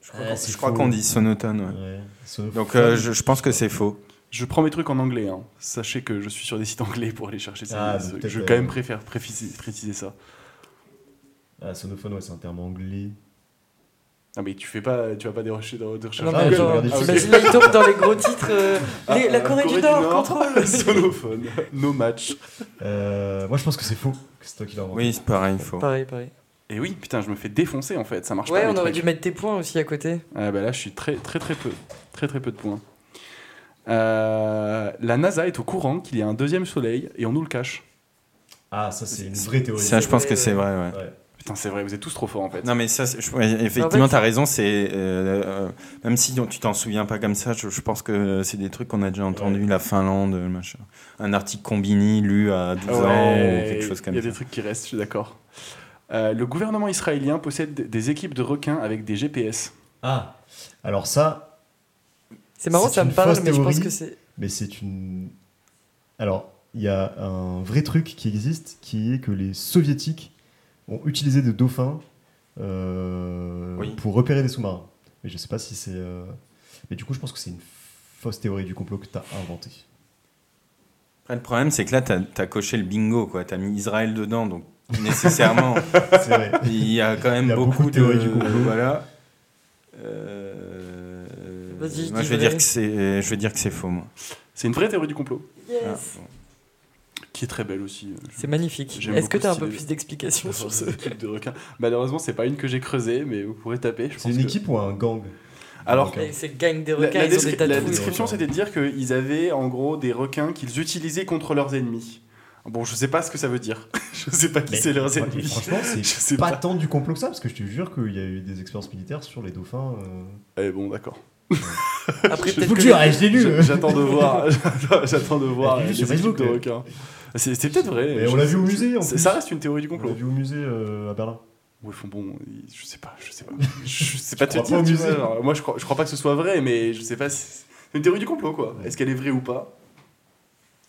Je crois Ah, qu'on- c'est je crois faux. qu'on dit sonotone. ouais. Ouais. Sonophone. Donc euh, je, je pense que c'est faux. Je prends mes trucs en anglais. hein. Sachez que je suis sur des sites anglais pour aller chercher ça. Ah, Je quand même préfère préciser, préciser ça. Ah, sonophone, ouais, c'est un terme anglais. Ah mais tu fais pas, tu vas pas des recherches, des recherches Non, mais regardais Ah, ok. t'imagines là, il tombe dans les gros titres. euh, Ah, les- la euh, Corée, du Nord, contrôle. <laughs> Sonophone, no match. Euh, moi, je pense que c'est faux. que C'est toi qui l'as. Oui, c'est pareil, faux. Pareil, pareil. Et oui, putain, je me fais défoncer en fait. Ça marche Ouais, pas. on mes aurait trucs. dû mettre tes points aussi à côté. Ah bah là, je suis très très très peu, très très peu de points. Euh, la NASA est au courant qu'il y a un deuxième soleil et on nous le cache. Ah, ça, c'est une vraie théorie. Ça, je pense que c'est ouais. vrai, ouais. Ouais. Putain, c'est vrai, vous êtes tous trop forts en fait. Non, mais ça, je- ouais, En effectivement, fait- tu as raison. C'est euh, euh, même si tu t'en souviens pas comme ça, je, je pense que c'est des trucs qu'on a déjà entendu. La Finlande, machin. Un article Combini lu à 12 ans ou quelque chose comme Il y a ça. des trucs qui restent, je suis d'accord. Euh, le gouvernement israélien possède des équipes de requins avec des GPS. Ah, alors ça, C'est marrant, ça me parle, mais je pense que c'est. mais c'est une. Alors, il y a un vrai truc qui existe, qui est que les soviétiques ont utilisé des dauphins euh, Oui. pour repérer des sous-marins. Mais je sais pas si c'est. euh, Mais du coup, je pense que c'est une fausse théorie du complot que tu as inventée. Après, le problème, c'est que là, tu as, coché le bingo, quoi. Tu as mis Israël dedans, donc nécessairement, <laughs> C'est vrai. il y a quand même a beaucoup, beaucoup de théories du complot. Voilà. Euh, Vas-y, je moi, dis je vais dire que c'est, je vais dire que c'est faux, moi. C'est une vraie théorie du complot, Yes. Ah, qui est très belle aussi. C'est magnifique. Est-ce que tu as un peu plus d'explications sur ce type de requin. Malheureusement, c'est pas une que j'ai creusée, mais vous pourrez taper. C'est une que- équipe ou un gang Alors, C'est gang des La, requins, la ils ont descri- des la description, c'était de dire qu'ils avaient en gros des requins qu'ils utilisaient contre leurs ennemis. Bon, je sais pas ce que ça veut dire. <laughs> je sais pas qui c'est leurs mais ennemis. Franchement, <laughs> Je c'est pas, pas. tant du complot que ça, parce que je te jure qu'il y a eu des expériences militaires sur les dauphins. euh. Eh bon, d'accord. Après, Je vous que jure, je l'ai lu. J'attends de voir. <laughs> j'attends- de voir les équipes de requins. C'est c'est peut-être vrai. Et Je- on l'a vu au musée en plus. Ça reste une théorie du On l'a complot. vu au musée euh, à Berlin. Oui, font bon, je sais pas, je sais pas. <laughs> Je sais pas te crois dire. pas au musée moi, je crois, je crois pas que ce soit vrai, mais je sais pas si. C'est une théorie du complot, quoi. Est-ce qu'elle est vraie ou pas?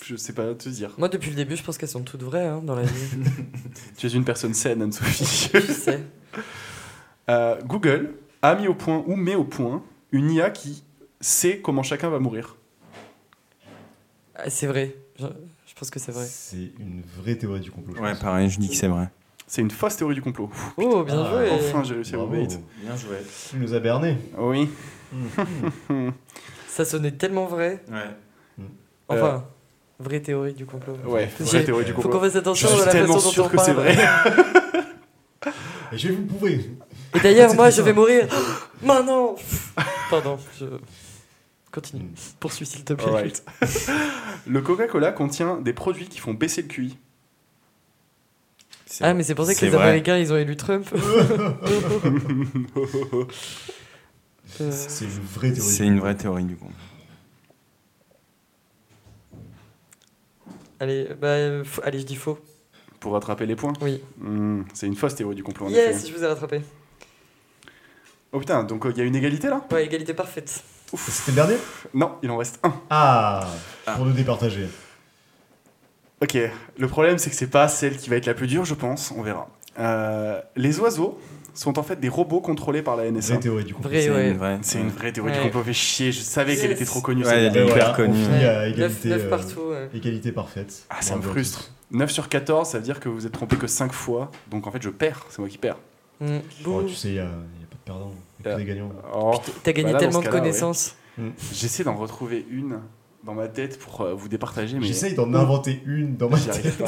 Je sais pas te dire. Moi, depuis le début, je pense qu'elles sont toutes vraies hein, dans la vie. <laughs> Tu es une personne saine, Anne-Sophie. <laughs> je sais. Euh, Google a mis au point ou met au point une IA qui sait comment chacun va mourir. Ah, C'est vrai. Je, pense que c'est vrai. C'est une vraie théorie du complot. je Ouais, pense. pareil, je dis que c'est vrai. C'est une fausse théorie du complot. Oh, bien Ah, joué. Enfin, j'ai réussi à bait. Bien joué. Tu nous as berné. Oui. Ça sonnait tellement vrai. Ouais. Enfin, vraie théorie du complot. Ouais, vraie théorie du Faut complot. qu'on fasse attention à la façon dont sûr on que c'est parle. vrai. <laughs> Et je vais vous le prouver. Et d'ailleurs, <laughs> moi, je vais mourir. <gasps> Maintenant. Pardon, je continue. Mm. Poursuis s'il te plaît. Alright. <laughs> Le Coca-Cola contient des produits qui font baisser le QI. Ah, mais c'est pour ça que les vrai. Américains, ils ont élu Trump. <laughs> Euh, C'est une vraie théorie. C'est du une complot. vraie théorie du complot. allez, bah, euh, allez, je dis faux. Pour rattraper les points Oui. Hmm, C'est une fausse théorie du complot, en Yes, effet. je vous ai rattrapé. Oh putain, donc il y a une égalité là? Ouais, égalité parfaite. C'était le dernier Non, il en reste un. Ah, Ah. Pour nous départager. Ok, le problème c'est que c'est pas celle qui va être la plus dure, je pense, on verra. Euh, les oiseaux sont en fait des robots contrôlés par la NSA. Vraie théorie du complot. Vrai, C'est ouais. une vraie. C'est une vraie théorie du Ouais. complot, fait chier, je savais qu'elle était trop connue. Ouais, elle est hyper connue. À 9, égalité, euh, partout. ouais. égalité parfaite. Ah, ça me frustre. 9 sur 14, ça veut dire que vous êtes trompé que 5 fois, donc en fait je perds, c'est moi qui perds. Mm. Bouh. Oh, tu sais, il a, y a pas de perdant. Il y a Euh, que des gagnants. Oh, T'as gagné Bah là, tellement de ouais. connaissances. J'essaie d'en retrouver une dans ma tête pour euh, vous départager, mais J'essaye d'en inventer une dans ma j'y tête. arrive pas.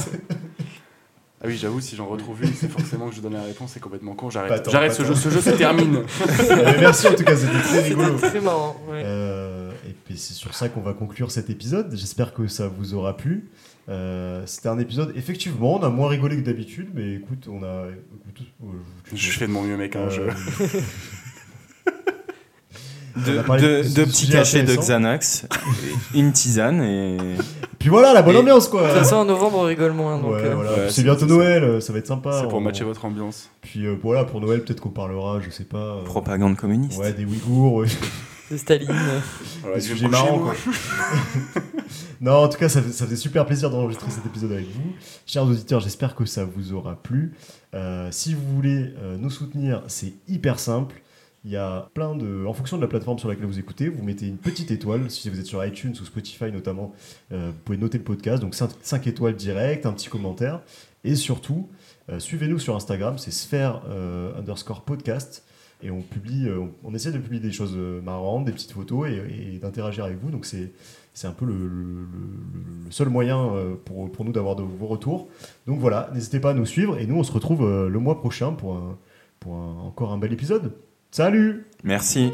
Ah oui, j'avoue, si j'en retrouve une, c'est forcément que je donne la réponse, c'est complètement con, j'arrête. pas ce tant. jeu, ce jeu se termine. <laughs> Merci en tout cas, c'était très rigolo. Très marrant. ouais. Euh, et puis c'est sur ça qu'on va conclure cet épisode. J'espère que ça vous aura plu. Euh, C'était un épisode, effectivement, on a moins rigolé que d'habitude, mais écoute, on a. écoute, euh, Je fais de mon mieux, mec. hein, je- <laughs> Euh, Deux, de petits cachets de. Xanax, une tisane et. Puis voilà, la bonne Et- ambiance quoi. Façon, en novembre, on rigole moins. Donc, Ouais, euh, voilà. Ouais, Puis c'est- bientôt Noël, ça va être sympa. C'est pour On- matcher votre ambiance. Puis euh, voilà, pour Noël, peut-être qu'on parlera, je sais pas. euh, Propagande communiste. Ouais, des Ouïghours. De Staline. Voilà, moi. quoi. <laughs> non, en tout cas, ça, fait- ça faisait super plaisir d'enregistrer cet épisode avec vous. Chers auditeurs, j'espère que ça vous aura plu. Euh, si vous voulez euh, nous soutenir, c'est hyper simple. Il y a plein de. En fonction de la plateforme sur laquelle vous écoutez, vous mettez une petite étoile. Si vous êtes sur iTunes ou Spotify notamment, euh, vous pouvez noter le podcast. Donc 5, étoiles direct, un petit commentaire. Et surtout, euh, suivez-nous sur Instagram, c'est sphère euh, underscore podcast. Et on publie, euh, on, essaie de publier des choses euh, marrantes, des petites photos et, d'interagir avec vous. Donc c'est c'est un peu le, seul moyen euh, pour, pour nous d'avoir de vos retours. Donc voilà, n'hésitez pas à nous suivre et nous on se retrouve le mois prochain pour, pour encore un bel épisode. Salut Merci.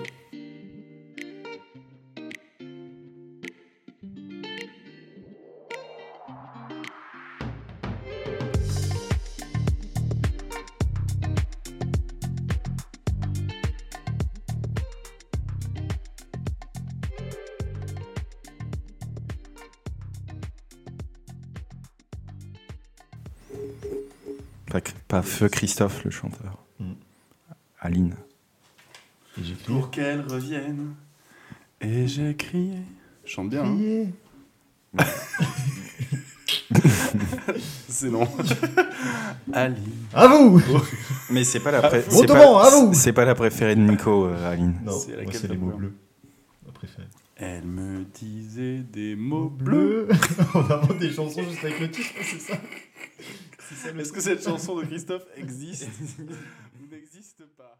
Pas, Feu Christophe, le chanteur. Mm. Aline. Et j'ai crié. Pour qu'elle revienne. Et j'ai crié. Chante bien. hein. <laughs> C'est non. <laughs> Aline. À vous Mais c'est pas la pré- Bon, c'est Thomas, à pas, vous. c'est pas la préférée de Nico, euh, Aline. Non, C'est moi laquelle c'est les ta mots couleur bleus. Ma préférée. Elle me disait des mots bleus. Bleu. <laughs> On invente des chansons juste avec le titre, c'est ça? Est-ce que cette chanson de Christophe existe <laughs> ou n'existe pas